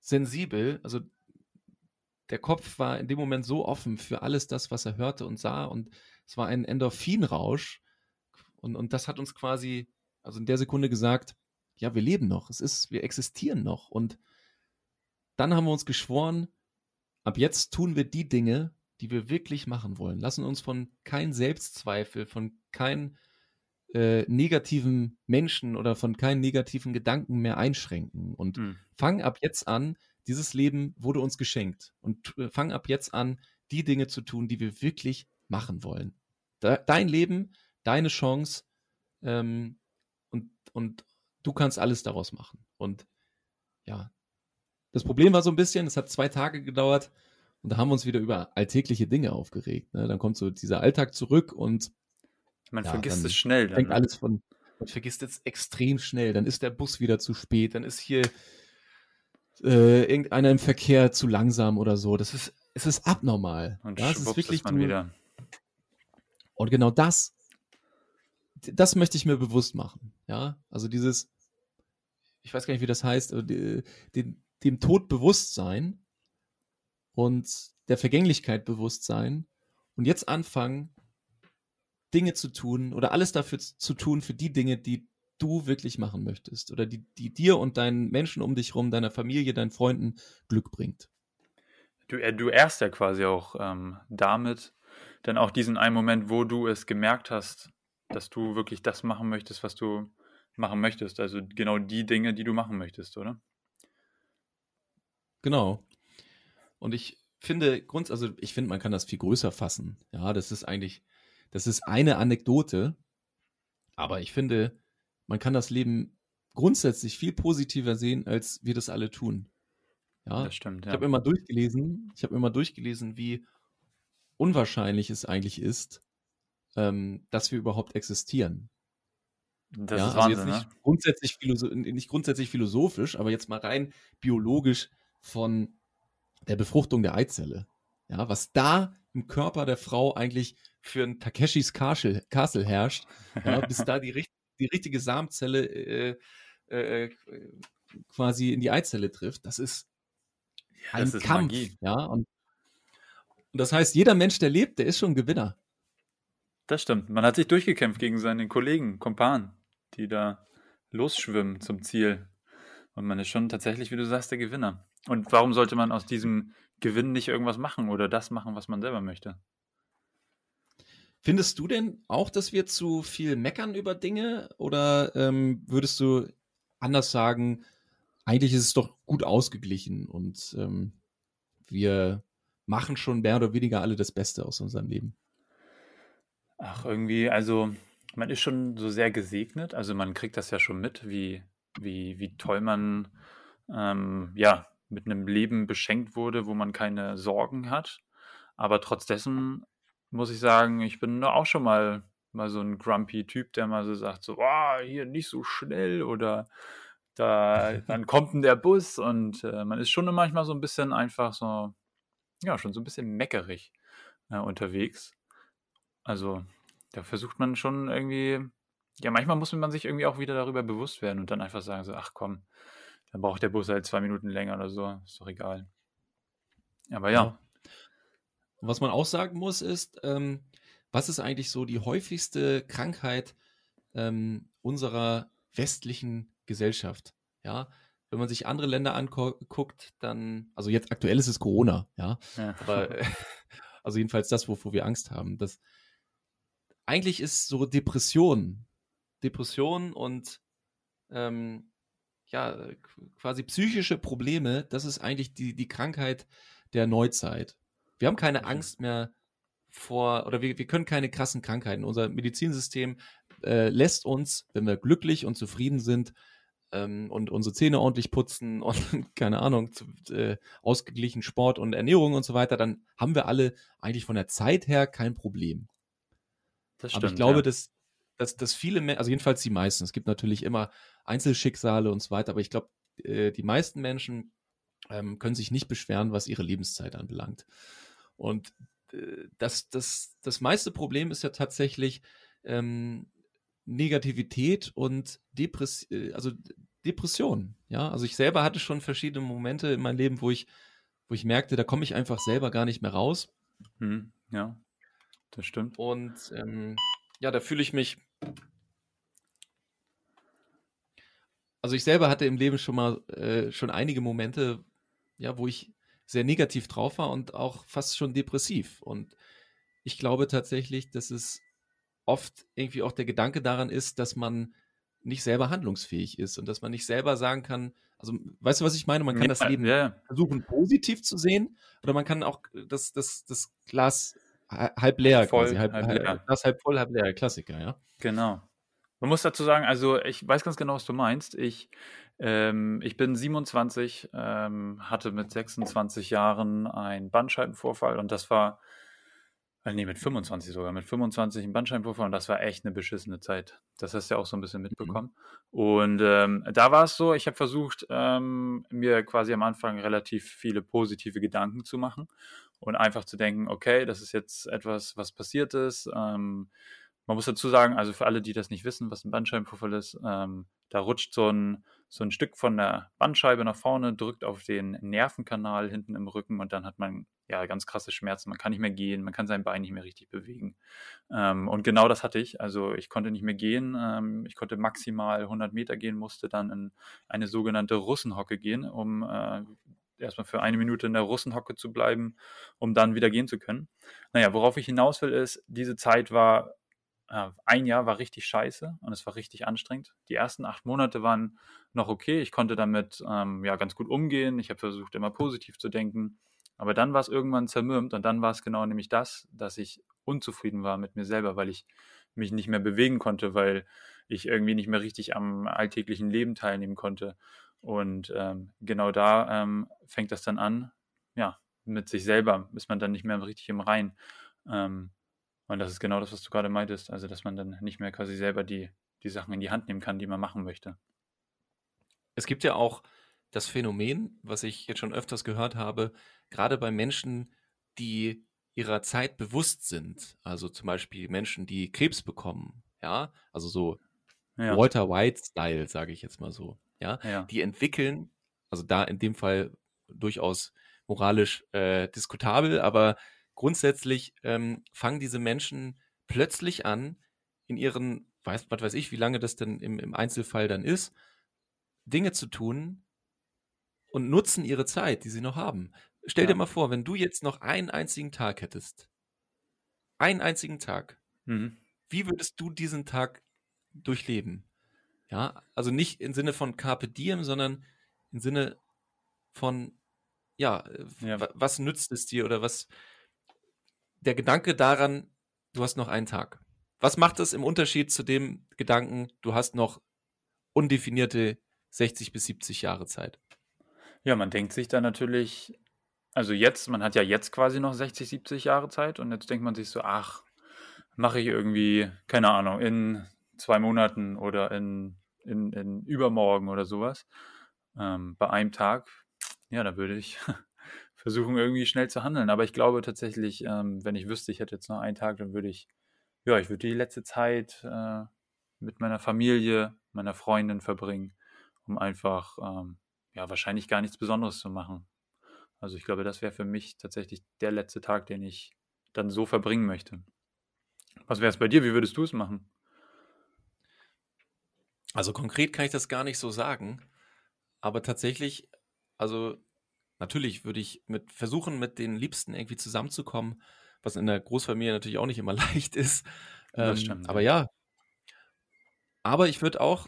sensibel, also der Kopf war in dem Moment so offen für alles das, was er hörte und sah und es war ein Endorphinrausch. Und, und das hat uns quasi, also in der Sekunde gesagt, ja, wir leben noch, es ist, wir existieren noch. Und dann haben wir uns geschworen, ab jetzt tun wir die Dinge, die wir wirklich machen wollen. Lassen uns von keinem Selbstzweifel, von keinem äh, negativen Menschen oder von keinen negativen Gedanken mehr einschränken und mhm. fang ab jetzt an, dieses Leben wurde uns geschenkt und äh, fang ab jetzt an, die Dinge zu tun, die wir wirklich machen wollen. De dein Leben, deine Chance ähm, und, und du kannst alles daraus machen. Und ja, das Problem war so ein bisschen, es hat zwei Tage gedauert, und da haben wir uns wieder über alltägliche Dinge aufgeregt. Ne? Dann kommt so dieser Alltag zurück und man ja, vergisst es schnell. Dann, fängt ne? alles von, man vergisst es extrem schnell. Dann ist der Bus wieder zu spät. Dann ist hier äh, irgendeiner im Verkehr zu langsam oder so. Das ist, es ist abnormal. Und ja, es ist wirklich man du, wieder. Und genau das, das möchte ich mir bewusst machen. Ja, also dieses, ich weiß gar nicht, wie das heißt, dem, dem Tod bewusst sein und der Vergänglichkeit bewusst sein und jetzt anfangen, Dinge zu tun oder alles dafür zu tun für die Dinge, die du wirklich machen möchtest oder die, die dir und deinen Menschen um dich rum, deiner Familie, deinen Freunden Glück bringt. Du, äh, du ehrst ja quasi auch ähm, damit dann auch diesen einen Moment, wo du es gemerkt hast, dass du wirklich das machen möchtest, was du machen möchtest. Also genau die Dinge, die du machen möchtest, oder? Genau. Und ich finde, Grund, also ich finde, man kann das viel größer fassen. Ja, das ist eigentlich, das ist eine Anekdote. Aber ich finde, man kann das Leben grundsätzlich viel positiver sehen, als wir das alle tun. Ja, das stimmt. Ja. Ich habe immer durchgelesen, ich habe immer durchgelesen, wie unwahrscheinlich es eigentlich ist, ähm, dass wir überhaupt existieren. Das ja, ist Wahnsinn, also jetzt nicht, ne? grundsätzlich nicht grundsätzlich philosophisch, aber jetzt mal rein biologisch von der Befruchtung der Eizelle. Ja, was da im Körper der Frau eigentlich für ein Takeshis Castle, Castle herrscht, ja, bis da die, die richtige Samenzelle äh, äh, äh, quasi in die Eizelle trifft, das ist ja, ein das ist Kampf. Magie. Ja, und, und das heißt, jeder Mensch, der lebt, der ist schon Gewinner. Das stimmt. Man hat sich durchgekämpft gegen seine Kollegen, Kumpanen, die da losschwimmen zum Ziel. Und man ist schon tatsächlich, wie du sagst, der Gewinner. Und warum sollte man aus diesem Gewinn nicht irgendwas machen oder das machen, was man selber möchte? Findest du denn auch, dass wir zu viel meckern über Dinge oder ähm, würdest du anders sagen, eigentlich ist es doch gut ausgeglichen und ähm, wir machen schon mehr oder weniger alle das Beste aus unserem Leben? Ach, irgendwie, also man ist schon so sehr gesegnet, also man kriegt das ja schon mit, wie, wie, wie toll man ähm, ja, mit einem Leben beschenkt wurde, wo man keine Sorgen hat. Aber trotz dessen muss ich sagen, ich bin auch schon mal mal so ein grumpy Typ, der mal so sagt, so, oh, hier nicht so schnell oder da, dann kommt denn der Bus und äh, man ist schon manchmal so ein bisschen einfach so, ja, schon so ein bisschen meckerig äh, unterwegs. Also da versucht man schon irgendwie, ja, manchmal muss man sich irgendwie auch wieder darüber bewusst werden und dann einfach sagen so, ach komm, dann braucht der Bus halt zwei Minuten länger oder so, ist doch egal. Aber ja. ja. Was man auch sagen muss, ist, ähm, was ist eigentlich so die häufigste Krankheit ähm, unserer westlichen Gesellschaft? Ja, wenn man sich andere Länder anguckt, dann, also jetzt aktuell ist es Corona, ja, ja. aber also jedenfalls das, wovor wir Angst haben. Das eigentlich ist so Depression, Depression und ähm, ja quasi psychische Probleme. Das ist eigentlich die die Krankheit der Neuzeit. Wir haben keine Angst mehr vor, oder wir, wir können keine krassen Krankheiten. Unser Medizinsystem äh, lässt uns, wenn wir glücklich und zufrieden sind ähm, und unsere Zähne ordentlich putzen und keine Ahnung, zu, äh, ausgeglichen Sport und Ernährung und so weiter, dann haben wir alle eigentlich von der Zeit her kein Problem. Das stimmt, Aber ich glaube, ja. dass, dass, dass viele, Menschen, also jedenfalls die meisten, es gibt natürlich immer Einzelschicksale und so weiter, aber ich glaube, äh, die meisten Menschen ähm, können sich nicht beschweren, was ihre Lebenszeit anbelangt. Und äh, das, das, das meiste Problem ist ja tatsächlich ähm, Negativität und Depress äh, also Depression. Ja, also ich selber hatte schon verschiedene Momente in meinem Leben, wo ich, wo ich merkte, da komme ich einfach selber gar nicht mehr raus. Hm, ja, das stimmt. Und ähm, ja, da fühle ich mich. Also ich selber hatte im Leben schon mal äh, schon einige Momente, ja, wo ich sehr negativ drauf war und auch fast schon depressiv. Und ich glaube tatsächlich, dass es oft irgendwie auch der Gedanke daran ist, dass man nicht selber handlungsfähig ist und dass man nicht selber sagen kann, also weißt du, was ich meine? Man kann ja, das Leben ja. versuchen, positiv zu sehen oder man kann auch das, das, das Glas halb leer voll, quasi, halb, halb, leer. Glas halb voll, halb leer, Klassiker, ja. Genau. Man muss dazu sagen, also ich weiß ganz genau, was du meinst. Ich ähm, ich bin 27, ähm, hatte mit 26 Jahren einen Bandscheibenvorfall und das war, äh, nee, mit 25 sogar, mit 25 einen Bandscheibenvorfall und das war echt eine beschissene Zeit. Das hast du ja auch so ein bisschen mhm. mitbekommen. Mhm. Und ähm, da war es so, ich habe versucht, ähm, mir quasi am Anfang relativ viele positive Gedanken zu machen und einfach zu denken, okay, das ist jetzt etwas, was passiert ist. Ähm, man muss dazu sagen, also für alle, die das nicht wissen, was ein Bandscheibenvorfall ist, ähm, da rutscht so ein, so ein Stück von der Bandscheibe nach vorne, drückt auf den Nervenkanal hinten im Rücken und dann hat man ja ganz krasse Schmerzen. Man kann nicht mehr gehen, man kann sein Bein nicht mehr richtig bewegen. Ähm, und genau das hatte ich. Also ich konnte nicht mehr gehen. Ähm, ich konnte maximal 100 Meter gehen, musste dann in eine sogenannte Russenhocke gehen, um äh, erstmal für eine Minute in der Russenhocke zu bleiben, um dann wieder gehen zu können. Naja, worauf ich hinaus will, ist, diese Zeit war ein Jahr war richtig scheiße und es war richtig anstrengend. Die ersten acht Monate waren noch okay. Ich konnte damit ähm, ja ganz gut umgehen. Ich habe versucht, immer positiv zu denken. Aber dann war es irgendwann zermürbt und dann war es genau nämlich das, dass ich unzufrieden war mit mir selber, weil ich mich nicht mehr bewegen konnte, weil ich irgendwie nicht mehr richtig am alltäglichen Leben teilnehmen konnte. Und ähm, genau da ähm, fängt das dann an, ja, mit sich selber ist man dann nicht mehr richtig im Rein. Ähm, und das ist genau das, was du gerade meintest. Also, dass man dann nicht mehr quasi selber die, die Sachen in die Hand nehmen kann, die man machen möchte. Es gibt ja auch das Phänomen, was ich jetzt schon öfters gehört habe, gerade bei Menschen, die ihrer Zeit bewusst sind. Also zum Beispiel Menschen, die Krebs bekommen. Ja, also so ja. Walter White-Style, sage ich jetzt mal so. Ja? ja, die entwickeln, also da in dem Fall durchaus moralisch äh, diskutabel, aber grundsätzlich ähm, fangen diese Menschen plötzlich an, in ihren, weiß, was weiß ich, wie lange das denn im, im Einzelfall dann ist, Dinge zu tun und nutzen ihre Zeit, die sie noch haben. Stell ja. dir mal vor, wenn du jetzt noch einen einzigen Tag hättest, einen einzigen Tag, mhm. wie würdest du diesen Tag durchleben? Ja, also nicht im Sinne von Carpe Diem, sondern im Sinne von, ja, ja. was nützt es dir oder was, der Gedanke daran, du hast noch einen Tag. Was macht es im Unterschied zu dem Gedanken, du hast noch undefinierte 60 bis 70 Jahre Zeit? Ja, man denkt sich dann natürlich, also jetzt, man hat ja jetzt quasi noch 60, 70 Jahre Zeit und jetzt denkt man sich so, ach, mache ich irgendwie, keine Ahnung, in zwei Monaten oder in, in, in übermorgen oder sowas. Ähm, bei einem Tag, ja, da würde ich versuchen, irgendwie schnell zu handeln. Aber ich glaube tatsächlich, ähm, wenn ich wüsste, ich hätte jetzt noch einen Tag, dann würde ich, ja, ich würde die letzte Zeit äh, mit meiner Familie, meiner Freundin verbringen, um einfach, ähm, ja, wahrscheinlich gar nichts Besonderes zu machen. Also ich glaube, das wäre für mich tatsächlich der letzte Tag, den ich dann so verbringen möchte. Was wäre es bei dir? Wie würdest du es machen? Also konkret kann ich das gar nicht so sagen, aber tatsächlich, also natürlich würde ich mit versuchen, mit den Liebsten irgendwie zusammenzukommen, was in der Großfamilie natürlich auch nicht immer leicht ist. Ähm, stimmt, aber ja. Aber ich würde auch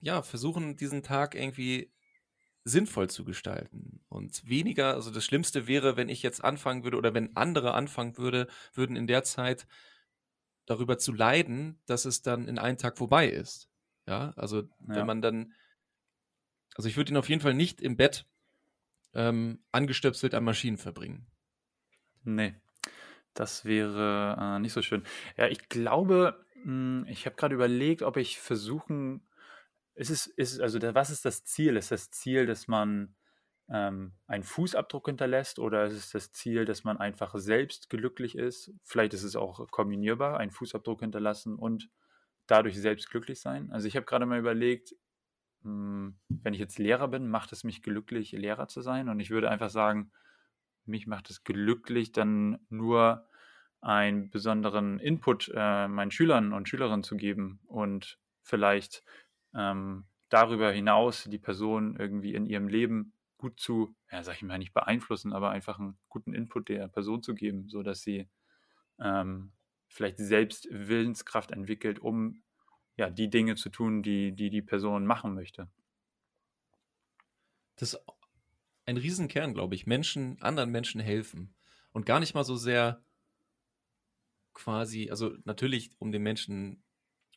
ja versuchen, diesen Tag irgendwie sinnvoll zu gestalten und weniger, also das Schlimmste wäre, wenn ich jetzt anfangen würde oder wenn andere anfangen würde, würden in der Zeit darüber zu leiden, dass es dann in einem Tag vorbei ist. Ja, also ja. wenn man dann, also ich würde ihn auf jeden Fall nicht im Bett ähm, angestöpselt an Maschinen verbringen. Nee, das wäre äh, nicht so schön. Ja, ich glaube, mh, hm, ich habe gerade überlegt, ob ich versuchen ist es, ist, also der, was ist das Ziel? Ist das Ziel, dass man ähm, einen Fußabdruck hinterlässt oder ist es das Ziel, dass man einfach selbst glücklich ist? Vielleicht ist es auch kombinierbar, einen Fußabdruck hinterlassen und dadurch selbst glücklich sein. Also ich habe gerade mal überlegt, wenn ich jetzt Lehrer bin, macht es mich glücklich, Lehrer zu sein? Und ich würde einfach sagen, mich macht es glücklich, dann nur einen besonderen Input äh, meinen Schülern und Schülerinnen zu geben und vielleicht ähm, darüber hinaus die Person irgendwie in ihrem Leben gut zu, ja, sag ich mal, nicht beeinflussen, aber einfach einen guten Input der Person zu geben, sodass sie ähm, vielleicht selbst Willenskraft entwickelt, um ja, die Dinge zu tun, die, die die Person machen möchte. Das ist ein Riesenkern, glaube ich. Menschen, anderen Menschen helfen. Und gar nicht mal so sehr quasi, also natürlich, um den Menschen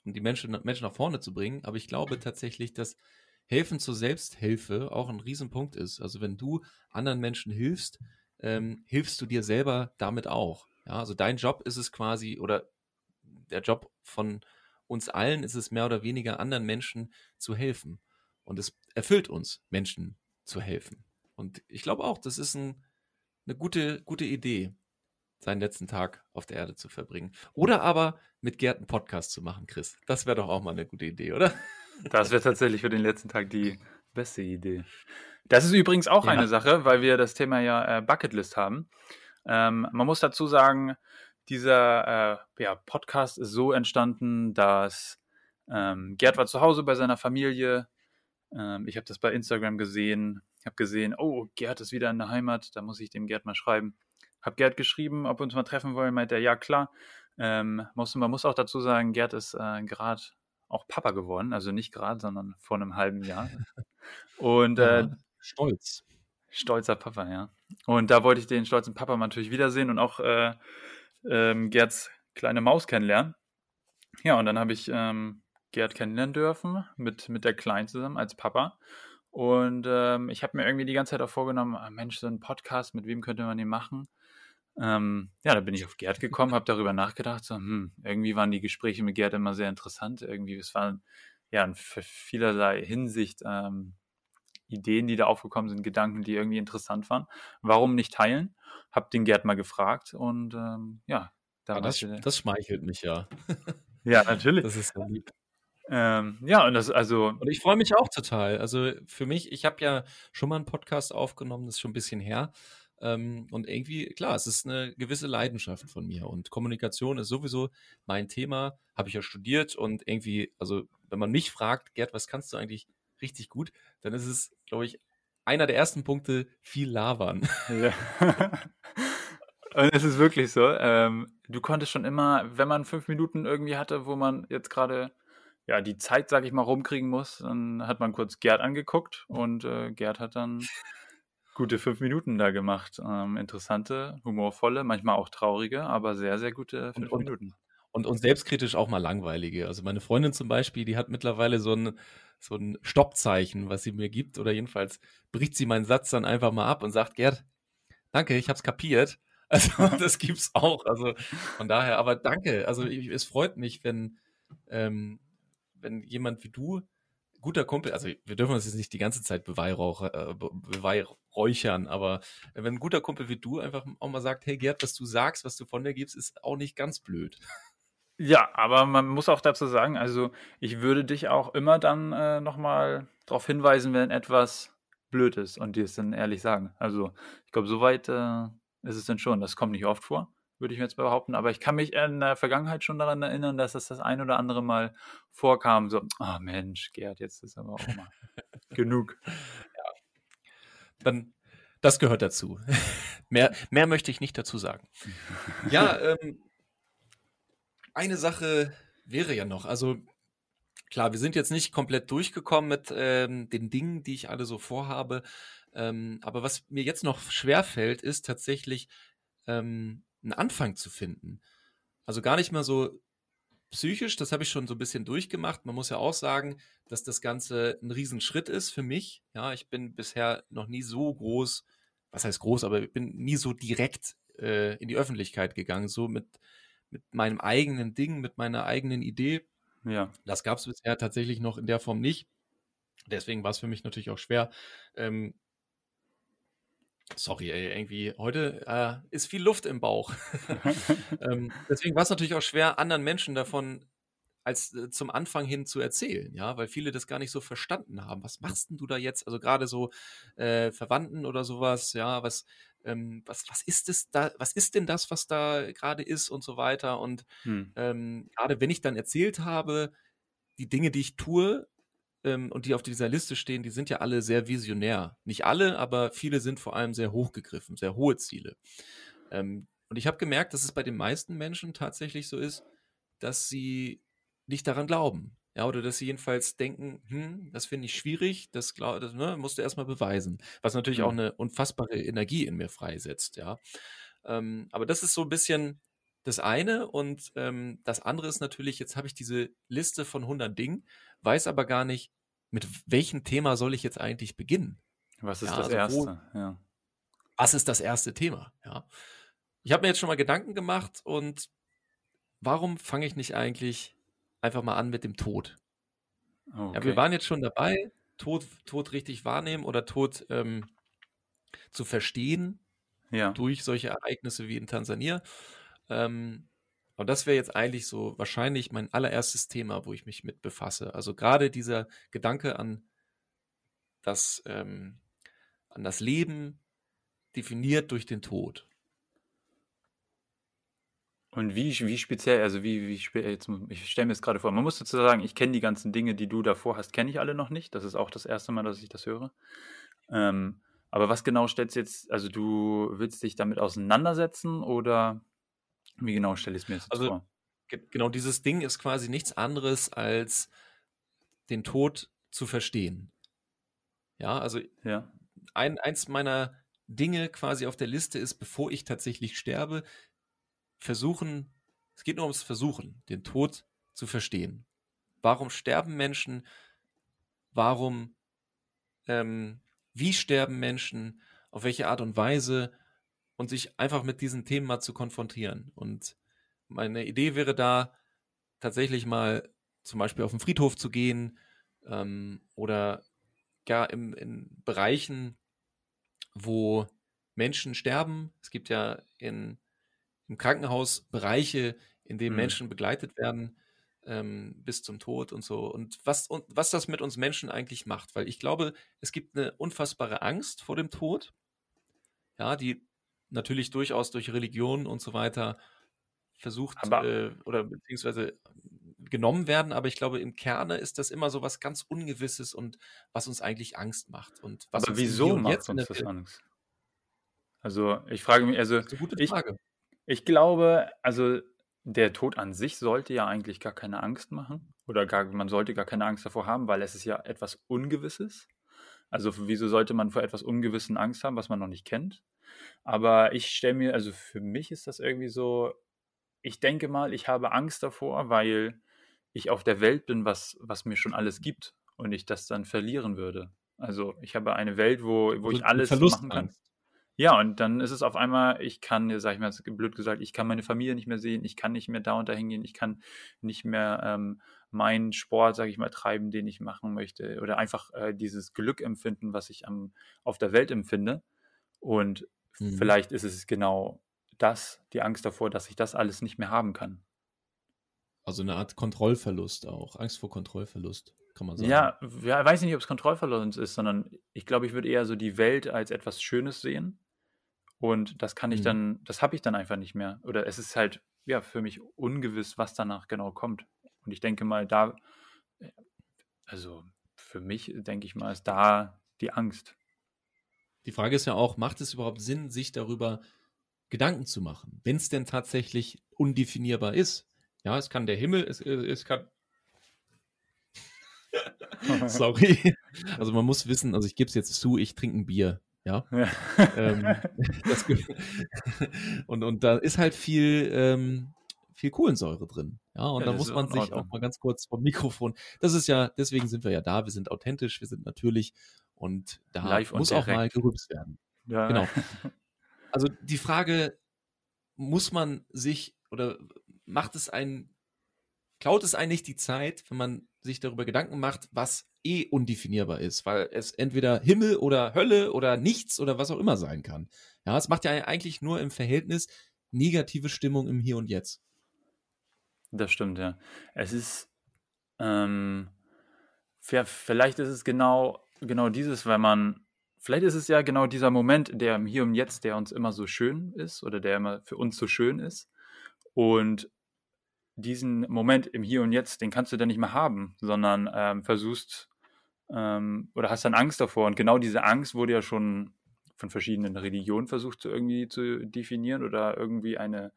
um die Menschen, Menschen nach vorne zu bringen. Aber ich glaube tatsächlich, dass Helfen zur Selbsthilfe auch ein Riesenpunkt ist. Also wenn du anderen Menschen hilfst, ähm, hilfst du dir selber damit auch. Ja, also dein Job ist es quasi, oder der Job von uns allen ist es mehr oder weniger anderen Menschen zu helfen. Und es erfüllt uns, Menschen zu helfen. Und ich glaube auch, das ist ein, eine gute, gute Idee seinen letzten Tag auf der Erde zu verbringen. Oder aber mit Gerd einen Podcast zu machen, Chris. Das wäre doch auch mal eine gute Idee, oder? Das wäre tatsächlich für den letzten Tag die beste Idee. Das ist übrigens auch ja. eine Sache, weil wir das Thema ja äh, Bucketlist haben. Ähm, man muss dazu sagen, dieser äh, ja, Podcast ist so entstanden, dass ähm, Gerd war zu Hause bei seiner Familie. Ähm, ich habe das bei Instagram gesehen. Ich habe gesehen, oh, Gerd ist wieder in der Heimat. Da muss ich dem Gerd mal schreiben. Hab Gerd geschrieben, ob wir uns mal treffen wollen, meint er, ja klar. Ähm, muss, man muss auch dazu sagen, Gerd ist äh, gerade auch Papa geworden, also nicht gerade, sondern vor einem halben Jahr. Und äh, ja, stolz. Stolzer Papa, ja. Und da wollte ich den stolzen Papa natürlich wiedersehen und auch äh, ähm, Gerds kleine Maus kennenlernen. Ja, und dann habe ich ähm, Gerd kennenlernen dürfen mit, mit der Kleinen zusammen als Papa. Und ähm, ich habe mir irgendwie die ganze Zeit auch vorgenommen, ah, Mensch, so ein Podcast, mit wem könnte man den machen? Ähm, ja, da bin ich auf Gerd gekommen, habe darüber nachgedacht, so, hm, irgendwie waren die Gespräche mit Gerd immer sehr interessant. Irgendwie, es waren ja in vielerlei Hinsicht ähm, Ideen, die da aufgekommen sind, Gedanken, die irgendwie interessant waren. Warum nicht teilen? Hab den Gerd mal gefragt und ähm, ja, da ja, das, das schmeichelt mich ja. ja, natürlich. Das ist so lieb. Ähm, ja, und das also. Und ich freue mich auch total. Also für mich, ich habe ja schon mal einen Podcast aufgenommen, das ist schon ein bisschen her. Ähm, und irgendwie, klar, es ist eine gewisse Leidenschaft von mir. Und Kommunikation ist sowieso mein Thema, habe ich ja studiert. Und irgendwie, also wenn man mich fragt, Gerd, was kannst du eigentlich richtig gut, dann ist es, glaube ich, einer der ersten Punkte viel labern. Ja. Und es ist wirklich so. Ähm, du konntest schon immer, wenn man fünf Minuten irgendwie hatte, wo man jetzt gerade ja, die Zeit, sag ich mal, rumkriegen muss, dann hat man kurz Gerd angeguckt und äh, Gerd hat dann gute fünf Minuten da gemacht. Ähm, interessante, humorvolle, manchmal auch traurige, aber sehr, sehr gute fünf und, Minuten. Und, und selbstkritisch auch mal langweilige. Also meine Freundin zum Beispiel, die hat mittlerweile so ein, so ein Stoppzeichen, was sie mir gibt, oder jedenfalls bricht sie meinen Satz dann einfach mal ab und sagt, Gerd, danke, ich hab's kapiert, Also das gibt's auch. Also von daher, aber danke. Also ich, es freut mich, wenn, ähm, wenn jemand wie du, guter Kumpel, also wir dürfen uns jetzt nicht die ganze Zeit beweihräuch, äh, beweihräuchern, aber wenn ein guter Kumpel wie du einfach auch mal sagt, hey Gerd, was du sagst, was du von dir gibst, ist auch nicht ganz blöd. Ja, aber man muss auch dazu sagen, also ich würde dich auch immer dann äh, nochmal darauf hinweisen, wenn etwas blöd ist und dir es dann ehrlich sagen. Also ich glaube, soweit äh, ist es dann schon. Das kommt nicht oft vor, würde ich mir jetzt behaupten. Aber ich kann mich in der Vergangenheit schon daran erinnern, dass es das ein oder andere Mal vorkam. So, ah oh Mensch, Gerd, jetzt ist aber auch mal genug. Ja. Dann, das gehört dazu. mehr, mehr möchte ich nicht dazu sagen. ja, ähm, eine Sache wäre ja noch, also klar, wir sind jetzt nicht komplett durchgekommen mit ähm, den Dingen, die ich alle so vorhabe. Ähm, aber was mir jetzt noch schwer fällt, ist tatsächlich ähm, einen Anfang zu finden. Also gar nicht mal so psychisch, das habe ich schon so ein bisschen durchgemacht. Man muss ja auch sagen, dass das Ganze ein Riesenschritt ist für mich. Ja, ich bin bisher noch nie so groß, was heißt groß, aber ich bin nie so direkt äh, in die Öffentlichkeit gegangen, so mit, mit meinem eigenen Ding, mit meiner eigenen Idee. Ja. Das gab es bisher tatsächlich noch in der Form nicht. Deswegen war es für mich natürlich auch schwer, ähm, Sorry, ey, irgendwie heute äh, ist viel Luft im Bauch. ähm, deswegen war es natürlich auch schwer, anderen Menschen davon als äh, zum Anfang hin zu erzählen, ja, weil viele das gar nicht so verstanden haben. Was machst denn du da jetzt? Also gerade so äh, Verwandten oder sowas, ja, was, ähm, was, was ist es da, was ist denn das, was da gerade ist und so weiter. Und hm. ähm, gerade wenn ich dann erzählt habe, die Dinge, die ich tue, ähm, und die auf dieser Liste stehen, die sind ja alle sehr visionär. Nicht alle, aber viele sind vor allem sehr hochgegriffen, sehr hohe Ziele. Ähm, und ich habe gemerkt, dass es bei den meisten Menschen tatsächlich so ist, dass sie nicht daran glauben. Ja, oder dass sie jedenfalls denken, hm, das finde ich schwierig, das, glaub, das ne, musst du erstmal beweisen. Was natürlich mhm. auch eine unfassbare Energie in mir freisetzt, ja. Ähm, aber das ist so ein bisschen das eine. Und ähm, das andere ist natürlich, jetzt habe ich diese Liste von 100 Dingen, weiß aber gar nicht, mit welchem Thema soll ich jetzt eigentlich beginnen. Was ist ja, das also erste? Wo, ja. Was ist das erste Thema? Ja. Ich habe mir jetzt schon mal Gedanken gemacht und warum fange ich nicht eigentlich einfach mal an mit dem Tod? Okay. Ja, wir waren jetzt schon dabei, Tod, Tod richtig wahrnehmen oder Tod ähm, zu verstehen ja. durch solche Ereignisse wie in Tansania. Ähm, und das wäre jetzt eigentlich so wahrscheinlich mein allererstes Thema, wo ich mich mit befasse. Also gerade dieser Gedanke an das, ähm, an das Leben definiert durch den Tod. Und wie, wie speziell, also wie, wie jetzt, ich stelle mir das gerade vor, man muss dazu sagen, ich kenne die ganzen Dinge, die du davor hast, kenne ich alle noch nicht. Das ist auch das erste Mal, dass ich das höre. Ähm, aber was genau stellst du jetzt, also du willst dich damit auseinandersetzen oder wie genau stelle ich es mir jetzt also, vor? Genau, dieses Ding ist quasi nichts anderes als den Tod zu verstehen. Ja, also ja. Ein, eins meiner Dinge quasi auf der Liste ist, bevor ich tatsächlich sterbe, versuchen, es geht nur ums Versuchen, den Tod zu verstehen. Warum sterben Menschen? Warum, ähm, wie sterben Menschen? Auf welche Art und Weise? und sich einfach mit diesen Themen mal zu konfrontieren. Und meine Idee wäre da, tatsächlich mal zum Beispiel auf den Friedhof zu gehen ähm, oder gar im, in Bereichen, wo Menschen sterben. Es gibt ja in, im Krankenhaus Bereiche, in denen mhm. Menschen begleitet werden ähm, bis zum Tod und so. Und was, und was das mit uns Menschen eigentlich macht, weil ich glaube, es gibt eine unfassbare Angst vor dem Tod. Ja, die natürlich durchaus durch Religion und so weiter versucht äh, oder beziehungsweise genommen werden, aber ich glaube, im Kerne ist das immer so was ganz Ungewisses und was uns eigentlich Angst macht. Und was aber wieso macht uns das Angst? Also ich frage mich, also ich, ich glaube, also der Tod an sich sollte ja eigentlich gar keine Angst machen oder gar, man sollte gar keine Angst davor haben, weil es ist ja etwas Ungewisses. Also wieso sollte man vor etwas Ungewissen Angst haben, was man noch nicht kennt? Aber ich stelle mir, also für mich ist das irgendwie so, ich denke mal, ich habe Angst davor, weil ich auf der Welt bin, was, was mir schon alles gibt und ich das dann verlieren würde. Also ich habe eine Welt, wo, wo ich alles machen kann. Ja, und dann ist es auf einmal, ich kann, sag ich mal, blöd gesagt, ich kann meine Familie nicht mehr sehen, ich kann nicht mehr da und da hingehen, ich kann nicht mehr ähm, meinen Sport, sage ich mal, treiben, den ich machen möchte. Oder einfach äh, dieses Glück empfinden, was ich am, auf der Welt empfinde. Und mhm. vielleicht ist es genau das, die Angst davor, dass ich das alles nicht mehr haben kann. Also eine Art Kontrollverlust auch, Angst vor Kontrollverlust, kann man sagen. Ja, ja weiß nicht, ob es Kontrollverlust ist, sondern ich glaube, ich würde eher so die Welt als etwas Schönes sehen. Und das kann ich mhm. dann, das habe ich dann einfach nicht mehr. Oder es ist halt, ja, für mich ungewiss, was danach genau kommt. Und ich denke mal, da, also für mich, denke ich mal, ist da die Angst. Die Frage ist ja auch, macht es überhaupt Sinn, sich darüber Gedanken zu machen, wenn es denn tatsächlich undefinierbar ist? Ja, es kann der Himmel, es, es kann. Sorry. Also man muss wissen, also ich gebe es jetzt zu, ich trinke ein Bier. Ja. ja. ähm, das, und, und da ist halt viel, ähm, viel Kohlensäure drin. Ja, und ja, da muss man sich auch mal ganz kurz vom Mikrofon. Das ist ja, deswegen sind wir ja da. Wir sind authentisch, wir sind natürlich und da Live muss auch mal gerübst werden. Ja. Genau. Also die Frage, muss man sich oder macht es einen, klaut es eigentlich die Zeit, wenn man sich darüber Gedanken macht, was eh undefinierbar ist, weil es entweder Himmel oder Hölle oder nichts oder was auch immer sein kann. Ja, es macht ja eigentlich nur im Verhältnis negative Stimmung im Hier und Jetzt. Das stimmt, ja. Es ist, ähm, vielleicht ist es genau, genau dieses, weil man, vielleicht ist es ja genau dieser Moment, der im Hier und Jetzt, der uns immer so schön ist oder der immer für uns so schön ist. Und diesen Moment im Hier und Jetzt, den kannst du dann nicht mehr haben, sondern ähm, versuchst ähm, oder hast dann Angst davor. Und genau diese Angst wurde ja schon von verschiedenen Religionen versucht zu irgendwie zu definieren oder irgendwie eine,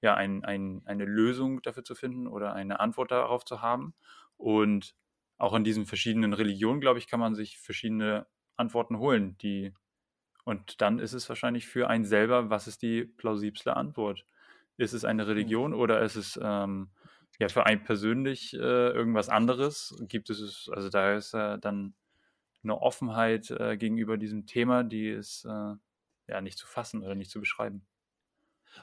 ja, ein, ein, eine Lösung dafür zu finden oder eine Antwort darauf zu haben. Und auch in diesen verschiedenen Religionen, glaube ich, kann man sich verschiedene Antworten holen, die und dann ist es wahrscheinlich für einen selber, was ist die plausible Antwort? Ist es eine mhm. Religion oder ist es ähm, ja für einen persönlich äh, irgendwas anderes? Gibt es, also da ist äh, dann eine Offenheit äh, gegenüber diesem Thema, die ist äh, ja nicht zu fassen oder nicht zu beschreiben.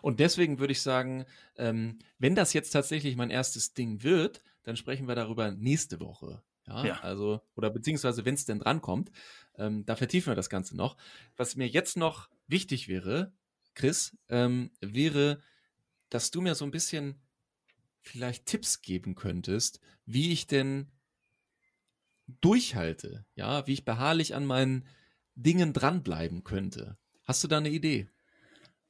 Und deswegen würde ich sagen, ähm, wenn das jetzt tatsächlich mein erstes Ding wird, dann sprechen wir darüber nächste Woche. Ja, ja. also, oder beziehungsweise, wenn es denn drankommt, ähm, da vertiefen wir das Ganze noch. Was mir jetzt noch wichtig wäre, Chris, ähm, wäre, dass du mir so ein bisschen vielleicht Tipps geben könntest, wie ich denn durchhalte, ja, wie ich beharrlich an meinen Dingen dranbleiben könnte. Hast du da eine Idee?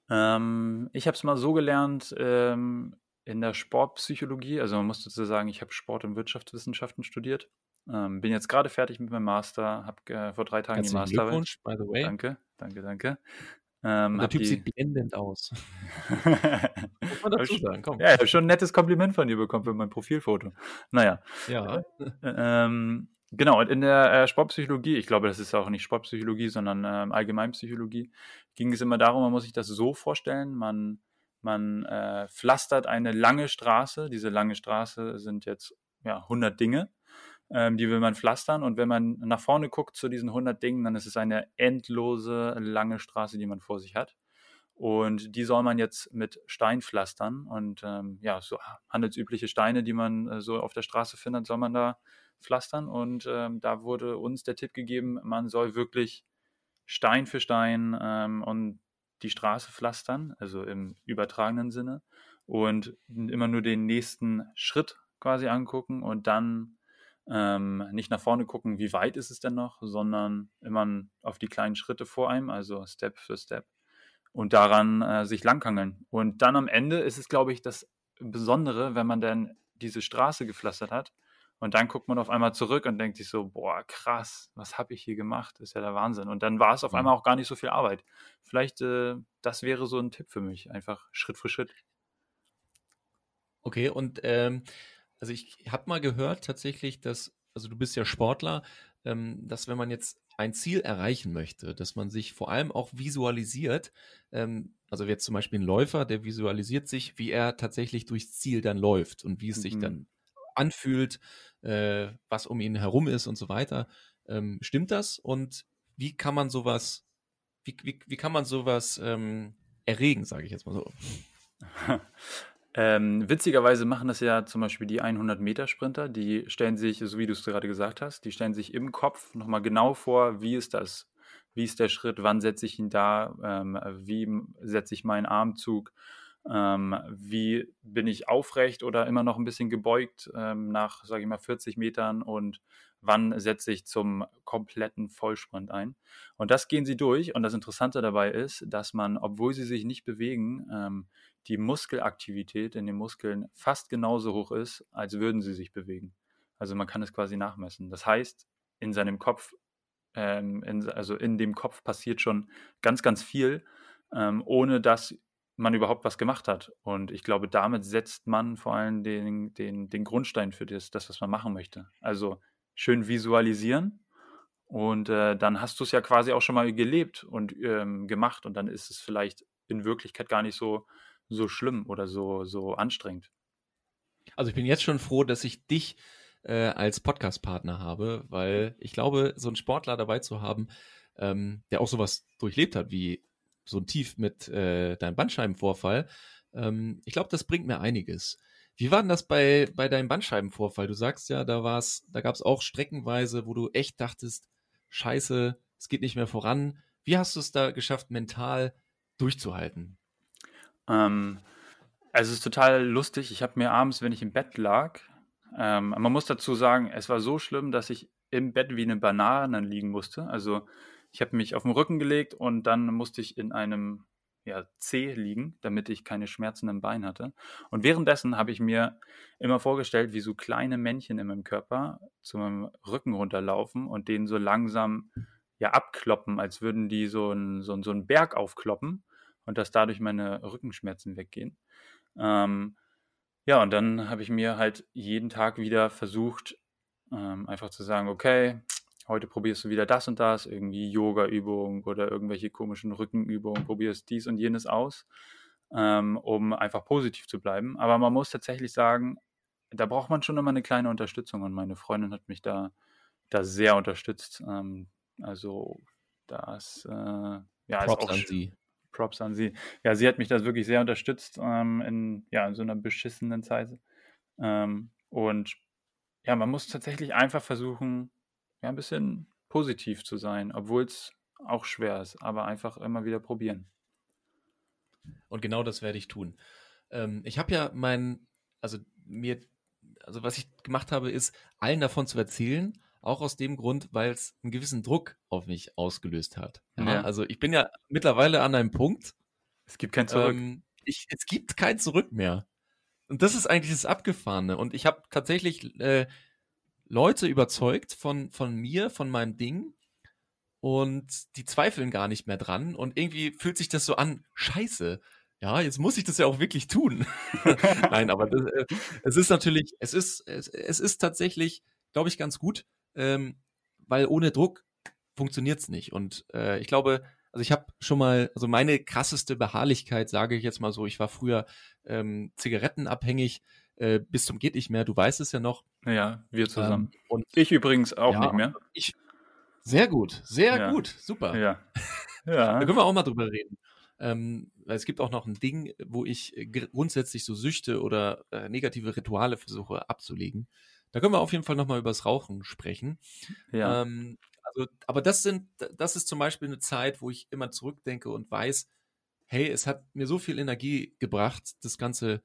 Ähm, ich habe es mal so gelernt ähm, in der Sportpsychologie, also man muss dazu sagen, ich habe Sport- und Wirtschaftswissenschaften studiert. Ähm, bin jetzt gerade fertig mit meinem Master, habe äh, vor drei Tagen Herzlichen die Master. Glückwunsch, by the way. Danke, danke, danke. Ähm, der Typ die... sieht blendend aus. Muss man dazu sagen, komm. Ja, ich habe schon ein nettes Kompliment von dir bekommen für mein Profilfoto. Naja. Ja. Ähm, genau, und in der äh, Sportpsychologie, ich glaube, das ist auch nicht Sportpsychologie, sondern ähm, Allgemeinpsychologie, ging es immer darum, man muss sich das so vorstellen, man, man äh, pflastert eine lange Straße. Diese lange Straße sind jetzt ja, 100 Dinge ähm, die will man pflastern. Und wenn man nach vorne guckt zu diesen 100 Dingen, dann ist es eine endlose, lange Straße, die man vor sich hat. Und die soll man jetzt mit Stein pflastern. Und ähm, ja, so handelsübliche Steine, die man äh, so auf der Straße findet, soll man da pflastern. Und ähm, da wurde uns der Tipp gegeben, man soll wirklich Stein für Stein ähm, und die Straße pflastern, also im übertragenen Sinne. Und immer nur den nächsten Schritt quasi angucken und dann ähm, nicht nach vorne gucken, wie weit ist es denn noch, sondern immer auf die kleinen Schritte vor einem, also Step für Step und daran äh, sich langhangeln. Und dann am Ende ist es, glaube ich, das Besondere, wenn man dann diese Straße gepflastert hat und dann guckt man auf einmal zurück und denkt sich so, boah, krass, was habe ich hier gemacht? Ist ja der Wahnsinn. Und dann war es auf mhm. einmal auch gar nicht so viel Arbeit. Vielleicht, äh, das wäre so ein Tipp für mich, einfach Schritt für Schritt. Okay, und ähm, also ich habe mal gehört tatsächlich, dass, also du bist ja Sportler, ähm, dass wenn man jetzt ein Ziel erreichen möchte, dass man sich vor allem auch visualisiert, ähm, also jetzt zum Beispiel ein Läufer, der visualisiert sich, wie er tatsächlich durchs Ziel dann läuft und wie es mhm. sich dann anfühlt, äh, was um ihn herum ist und so weiter. Ähm, stimmt das? Und wie kann man sowas wie, wie, wie kann man sowas ähm, erregen, sage ich jetzt mal so? ähm, witzigerweise machen das ja zum Beispiel die 100-Meter-Sprinter, die stellen sich, so wie du es gerade gesagt hast, die stellen sich im Kopf nochmal genau vor, wie ist das, wie ist der Schritt, wann setze ich ihn da, ähm, wie setze ich meinen Armzug, ähm, wie bin ich aufrecht oder immer noch ein bisschen gebeugt ähm, nach, sage ich mal, 40 Metern? Und wann setze ich zum kompletten Vollsprint ein. Und das gehen sie durch. Und das Interessante dabei ist, dass man, obwohl sie sich nicht bewegen, ähm, die Muskelaktivität in den Muskeln fast genauso hoch ist, als würden sie sich bewegen. Also man kann es quasi nachmessen. Das heißt, in seinem Kopf, ähm, in, also in dem Kopf passiert schon ganz, ganz viel, ähm, ohne dass man überhaupt was gemacht hat. Und ich glaube, damit setzt man vor allem den, den, den Grundstein für das, das, was man machen möchte. Also schön visualisieren und äh, dann hast du es ja quasi auch schon mal gelebt und ähm, gemacht und dann ist es vielleicht in Wirklichkeit gar nicht so, so schlimm oder so, so anstrengend. Also ich bin jetzt schon froh, dass ich dich äh, als Podcast-Partner habe, weil ich glaube, so einen Sportler dabei zu haben, ähm, der auch sowas durchlebt hat, wie so ein Tief mit äh, deinem Bandscheibenvorfall, ähm, ich glaube, das bringt mir einiges. Wie war denn das bei, bei deinem Bandscheibenvorfall? Du sagst ja, da war's, da gab es auch streckenweise, wo du echt dachtest, scheiße, es geht nicht mehr voran. Wie hast du es da geschafft, mental durchzuhalten? Ähm, also es ist total lustig. Ich habe mir abends, wenn ich im Bett lag, ähm, man muss dazu sagen, es war so schlimm, dass ich im Bett wie eine Banane liegen musste. Also ich habe mich auf den Rücken gelegt und dann musste ich in einem ja, zäh liegen, damit ich keine Schmerzen im Bein hatte. Und währenddessen habe ich mir immer vorgestellt, wie so kleine Männchen in meinem Körper zu meinem Rücken runterlaufen und den so langsam ja abkloppen, als würden die so einen so so einen Berg aufkloppen und dass dadurch meine Rückenschmerzen weggehen. Ähm, ja, und dann habe ich mir halt jeden Tag wieder versucht, ähm, einfach zu sagen, okay, heute probierst du wieder das und das, irgendwie Yoga-Übungen oder irgendwelche komischen Rückenübungen, probierst dies und jenes aus, ähm, um einfach positiv zu bleiben. Aber man muss tatsächlich sagen, da braucht man schon immer eine kleine Unterstützung und meine Freundin hat mich da, da sehr unterstützt. Ähm, also das, äh, ja, Props an sie. Props an sie. Ja, sie hat mich da wirklich sehr unterstützt ähm, in, ja, in so einer beschissenen Zeit. Ähm, und ja, man muss tatsächlich einfach versuchen, ja, ein bisschen positiv zu sein, obwohl es auch schwer ist, aber einfach immer wieder probieren. Und genau das werde ich tun. Ähm, ich habe ja mein, also mir, also was ich gemacht habe, ist, allen davon zu erzählen, auch aus dem Grund, weil es einen gewissen Druck auf mich ausgelöst hat. Ja. Also ich bin ja mittlerweile an einem Punkt. Es gibt kein Zurück. Ähm, ich, es gibt kein Zurück mehr. Und das ist eigentlich das Abgefahrene. Und ich habe tatsächlich äh, Leute überzeugt von, von mir, von meinem Ding und die zweifeln gar nicht mehr dran und irgendwie fühlt sich das so an, scheiße, ja, jetzt muss ich das ja auch wirklich tun. Nein, aber das, äh, es ist natürlich, es ist, es, es ist tatsächlich, glaube ich, ganz gut, ähm, weil ohne Druck funktioniert es nicht. Und äh, ich glaube, also ich habe schon mal, also meine krasseste Beharrlichkeit, sage ich jetzt mal so, ich war früher ähm, zigarettenabhängig, äh, bis zum geht nicht mehr. Du weißt es ja noch. Ja, wir zusammen. Ähm, und ich übrigens auch ja, nicht mehr. Ich, sehr gut, sehr ja. gut, super. Ja. ja. Da können wir auch mal drüber reden. Ähm, es gibt auch noch ein Ding, wo ich grundsätzlich so Süchte oder äh, negative Rituale versuche abzulegen. Da können wir auf jeden Fall nochmal über das Rauchen sprechen. Ja. Ähm, also, aber das sind, das ist zum Beispiel eine Zeit, wo ich immer zurückdenke und weiß, hey, es hat mir so viel Energie gebracht, das Ganze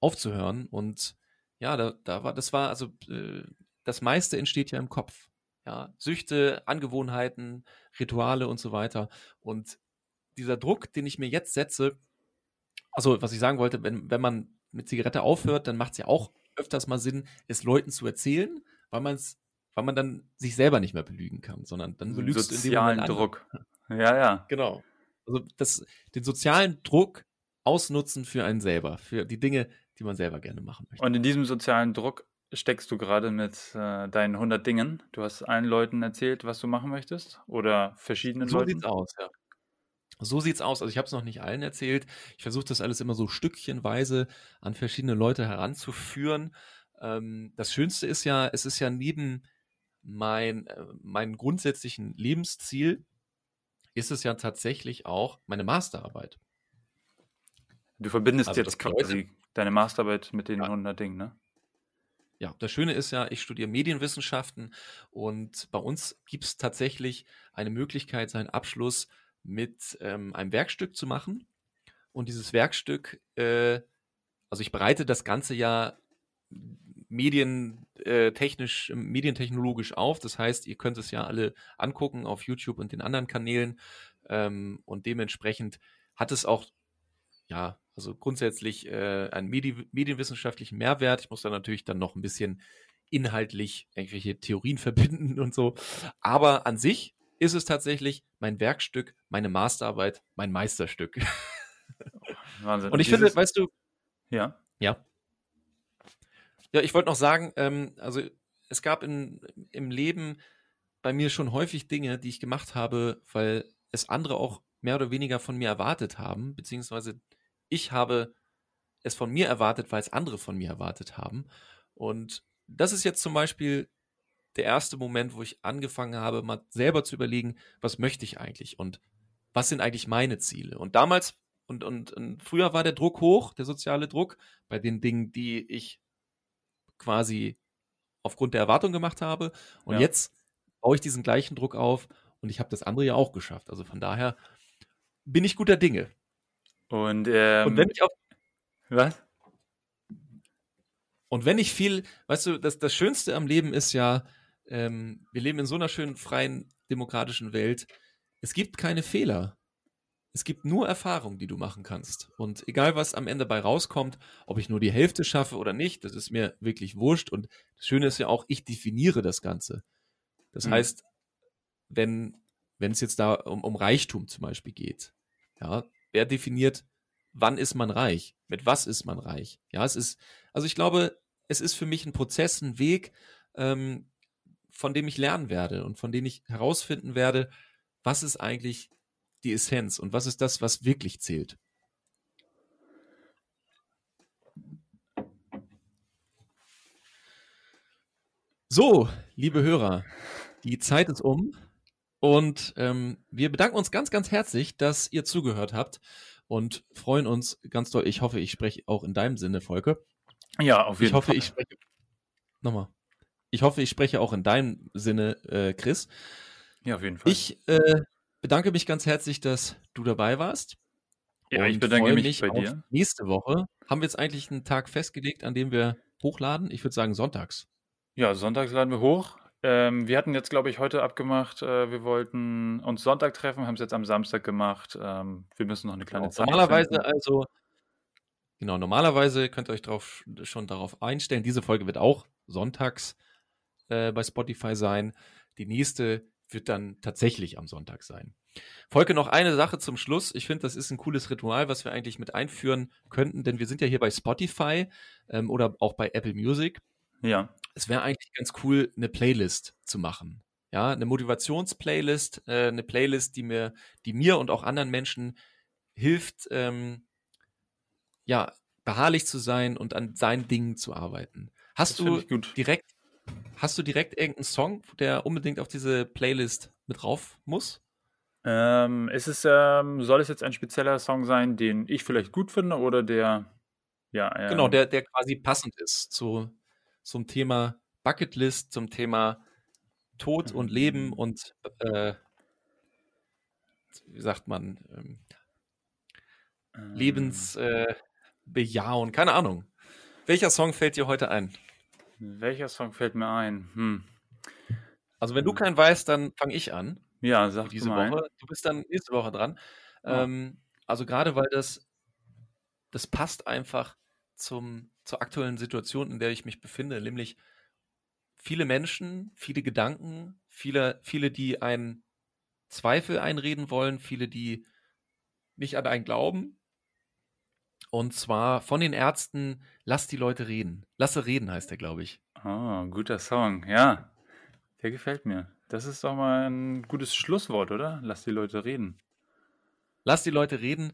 aufzuhören. Und ja, da, da war, das war, also äh, das meiste entsteht ja im Kopf. Ja, Süchte, Angewohnheiten, Rituale und so weiter. Und dieser Druck, den ich mir jetzt setze, also was ich sagen wollte, wenn, wenn man mit Zigarette aufhört, dann macht es ja auch öfters mal Sinn, es Leuten zu erzählen, weil man es, weil man dann sich selber nicht mehr belügen kann, sondern dann belügst sozialen du in dem Moment Druck. Ja, ja. Genau. Also das, den sozialen Druck ausnutzen für einen selber, für die Dinge, die man selber gerne machen möchte. Und in diesem sozialen Druck steckst du gerade mit äh, deinen 100 Dingen. Du hast allen Leuten erzählt, was du machen möchtest oder verschiedenen so Leuten? So sieht's aus, ja. So sieht's aus. Also ich habe es noch nicht allen erzählt. Ich versuche das alles immer so stückchenweise an verschiedene Leute heranzuführen. Ähm, das Schönste ist ja, es ist ja neben mein, äh, mein grundsätzlichen Lebensziel ist es ja tatsächlich auch meine Masterarbeit. Du verbindest Also jetzt quasi deine Masterarbeit mit den Ja. 100 Dingen, ne? Ja, das Schöne ist ja, ich studiere Medienwissenschaften und bei uns gibt es tatsächlich eine Möglichkeit, seinen Abschluss mit ähm, einem Werkstück zu machen. Und dieses Werkstück, äh, also ich bereite das Ganze ja medientechnisch, medientechnologisch auf. Das heißt, ihr könnt es ja alle angucken auf YouTube und den anderen Kanälen. Ähm, und dementsprechend hat es auch, ja, also grundsätzlich äh, einen Medi medienwissenschaftlichen Mehrwert. Ich muss da natürlich dann noch ein bisschen inhaltlich irgendwelche Theorien verbinden und so. Aber an sich ist es tatsächlich mein Werkstück, meine Masterarbeit, mein Meisterstück. Wahnsinn. Und ich dieses- finde, weißt du, ja. ja. Ja, ich wollte noch sagen, ähm, also es gab in, im Leben bei mir schon häufig Dinge, die ich gemacht habe, weil es andere auch mehr oder weniger von mir erwartet haben, beziehungsweise ich habe es von mir erwartet, weil es andere von mir erwartet haben. Und das ist jetzt zum Beispiel der erste Moment, wo ich angefangen habe, mal selber zu überlegen, was möchte ich eigentlich und was sind eigentlich meine Ziele. Und damals und, und, und früher war der Druck hoch, der soziale Druck, bei den Dingen, die ich quasi aufgrund der Erwartung gemacht habe. Und Ja. jetzt baue ich diesen gleichen Druck auf und ich habe das andere ja auch geschafft. Also von daher bin ich guter Dinge. Und, ähm, und wenn ich auf was? Und wenn ich viel, weißt du, das, das Schönste am Leben ist ja, ähm, wir leben in so einer schönen, freien, demokratischen Welt. Es gibt keine Fehler. Es gibt nur Erfahrungen, die du machen kannst. Und egal, was am Ende bei rauskommt, ob ich nur die Hälfte schaffe oder nicht, das ist mir wirklich wurscht. Und das Schöne ist ja auch, ich definiere das Ganze. Das Mhm. heißt, wenn, wenn es jetzt da um, um Reichtum zum Beispiel geht, ja, wer definiert, wann ist man reich? Mit was ist man reich? Ja, es ist, also ich glaube, es ist für mich ein Prozess, ein Weg, ähm, von dem ich lernen werde und von dem ich herausfinden werde, was ist eigentlich die Essenz und was ist das, was wirklich zählt. So, liebe Hörer, die Zeit ist um und ähm, wir bedanken uns ganz, ganz herzlich, dass ihr zugehört habt und freuen uns ganz doll. Ich hoffe, ich spreche auch in deinem Sinne, Volke. Ja, auf jeden Ich hoffe, Fall. ich spreche. Nochmal. Ich hoffe, ich spreche auch in deinem Sinne, äh, Chris. ja, auf jeden Fall. Ich äh, bedanke mich ganz herzlich, dass du dabei warst. ja, ich bedanke freue mich bei dir. Nächste Woche haben wir jetzt eigentlich einen Tag festgelegt, an dem wir hochladen. Ich würde sagen sonntags. Ja, sonntags laden wir hoch. Ähm, wir hatten jetzt, glaube ich, heute abgemacht, äh, wir wollten uns Sonntag treffen, haben es jetzt am Samstag gemacht. Ähm, wir müssen noch eine kleine Genau. Zeit Normalerweise finden. also, genau, normalerweise könnt ihr euch drauf, schon darauf einstellen. Diese Folge wird auch sonntags äh, bei Spotify sein. Die nächste wird dann tatsächlich am Sonntag sein. Volke, noch eine Sache zum Schluss. Ich finde, das ist ein cooles Ritual, was wir eigentlich mit einführen könnten, denn wir sind ja hier bei Spotify ähm, oder auch bei Apple Music. Ja, Es wäre eigentlich ganz cool, eine Playlist zu machen. Ja, eine Motivationsplaylist, äh, eine Playlist, die mir, die mir und auch anderen Menschen hilft, ähm, ja, beharrlich zu sein und an seinen Dingen zu arbeiten. Hast das du direkt, hast du direkt irgendeinen Song, der unbedingt auf diese Playlist mit drauf muss? Ähm, ist es, ähm, soll es jetzt ein spezieller Song sein, den ich vielleicht gut finde oder der, ja, ähm, Genau, der, der quasi passend ist zu, zum Thema Bucketlist, zum Thema Tod und Leben Mhm. und äh, wie sagt man, ähm, ähm, Lebensbejahung, äh, keine Ahnung. Welcher Song fällt dir heute ein? Welcher Song fällt mir ein? Hm. Also wenn du Hm. keinen weißt, dann fange ich an. Ja, sag diese mal. Woche. Du bist dann nächste Woche dran. Ah. Ähm, also gerade weil das, das passt einfach zum, zur aktuellen Situation, in der ich mich befinde, nämlich viele Menschen, viele Gedanken, viele, viele, die einen Zweifel einreden wollen, viele, die nicht an einen glauben. Und zwar von den Ärzten, lass die Leute reden. Lasse reden heißt der, glaube ich. Ah, guter Song, ja. Der gefällt mir. Das ist doch mal ein gutes Schlusswort, oder? Lass die Leute reden. Lass die Leute reden.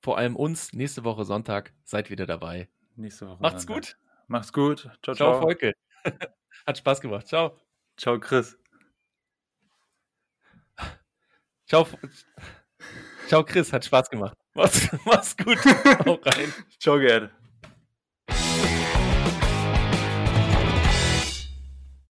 Vor allem uns nächste Woche Sonntag. Seid wieder dabei. Nächste Woche. Macht's Sonntag. gut. Macht's gut. Ciao, Ciao, ciao. Volke. Hat Spaß gemacht. Ciao. Ciao, Chris. Ciao. Ciao, Chris. Hat Spaß gemacht. Mach's, mach's gut. Hau rein. Ciao, Gerd.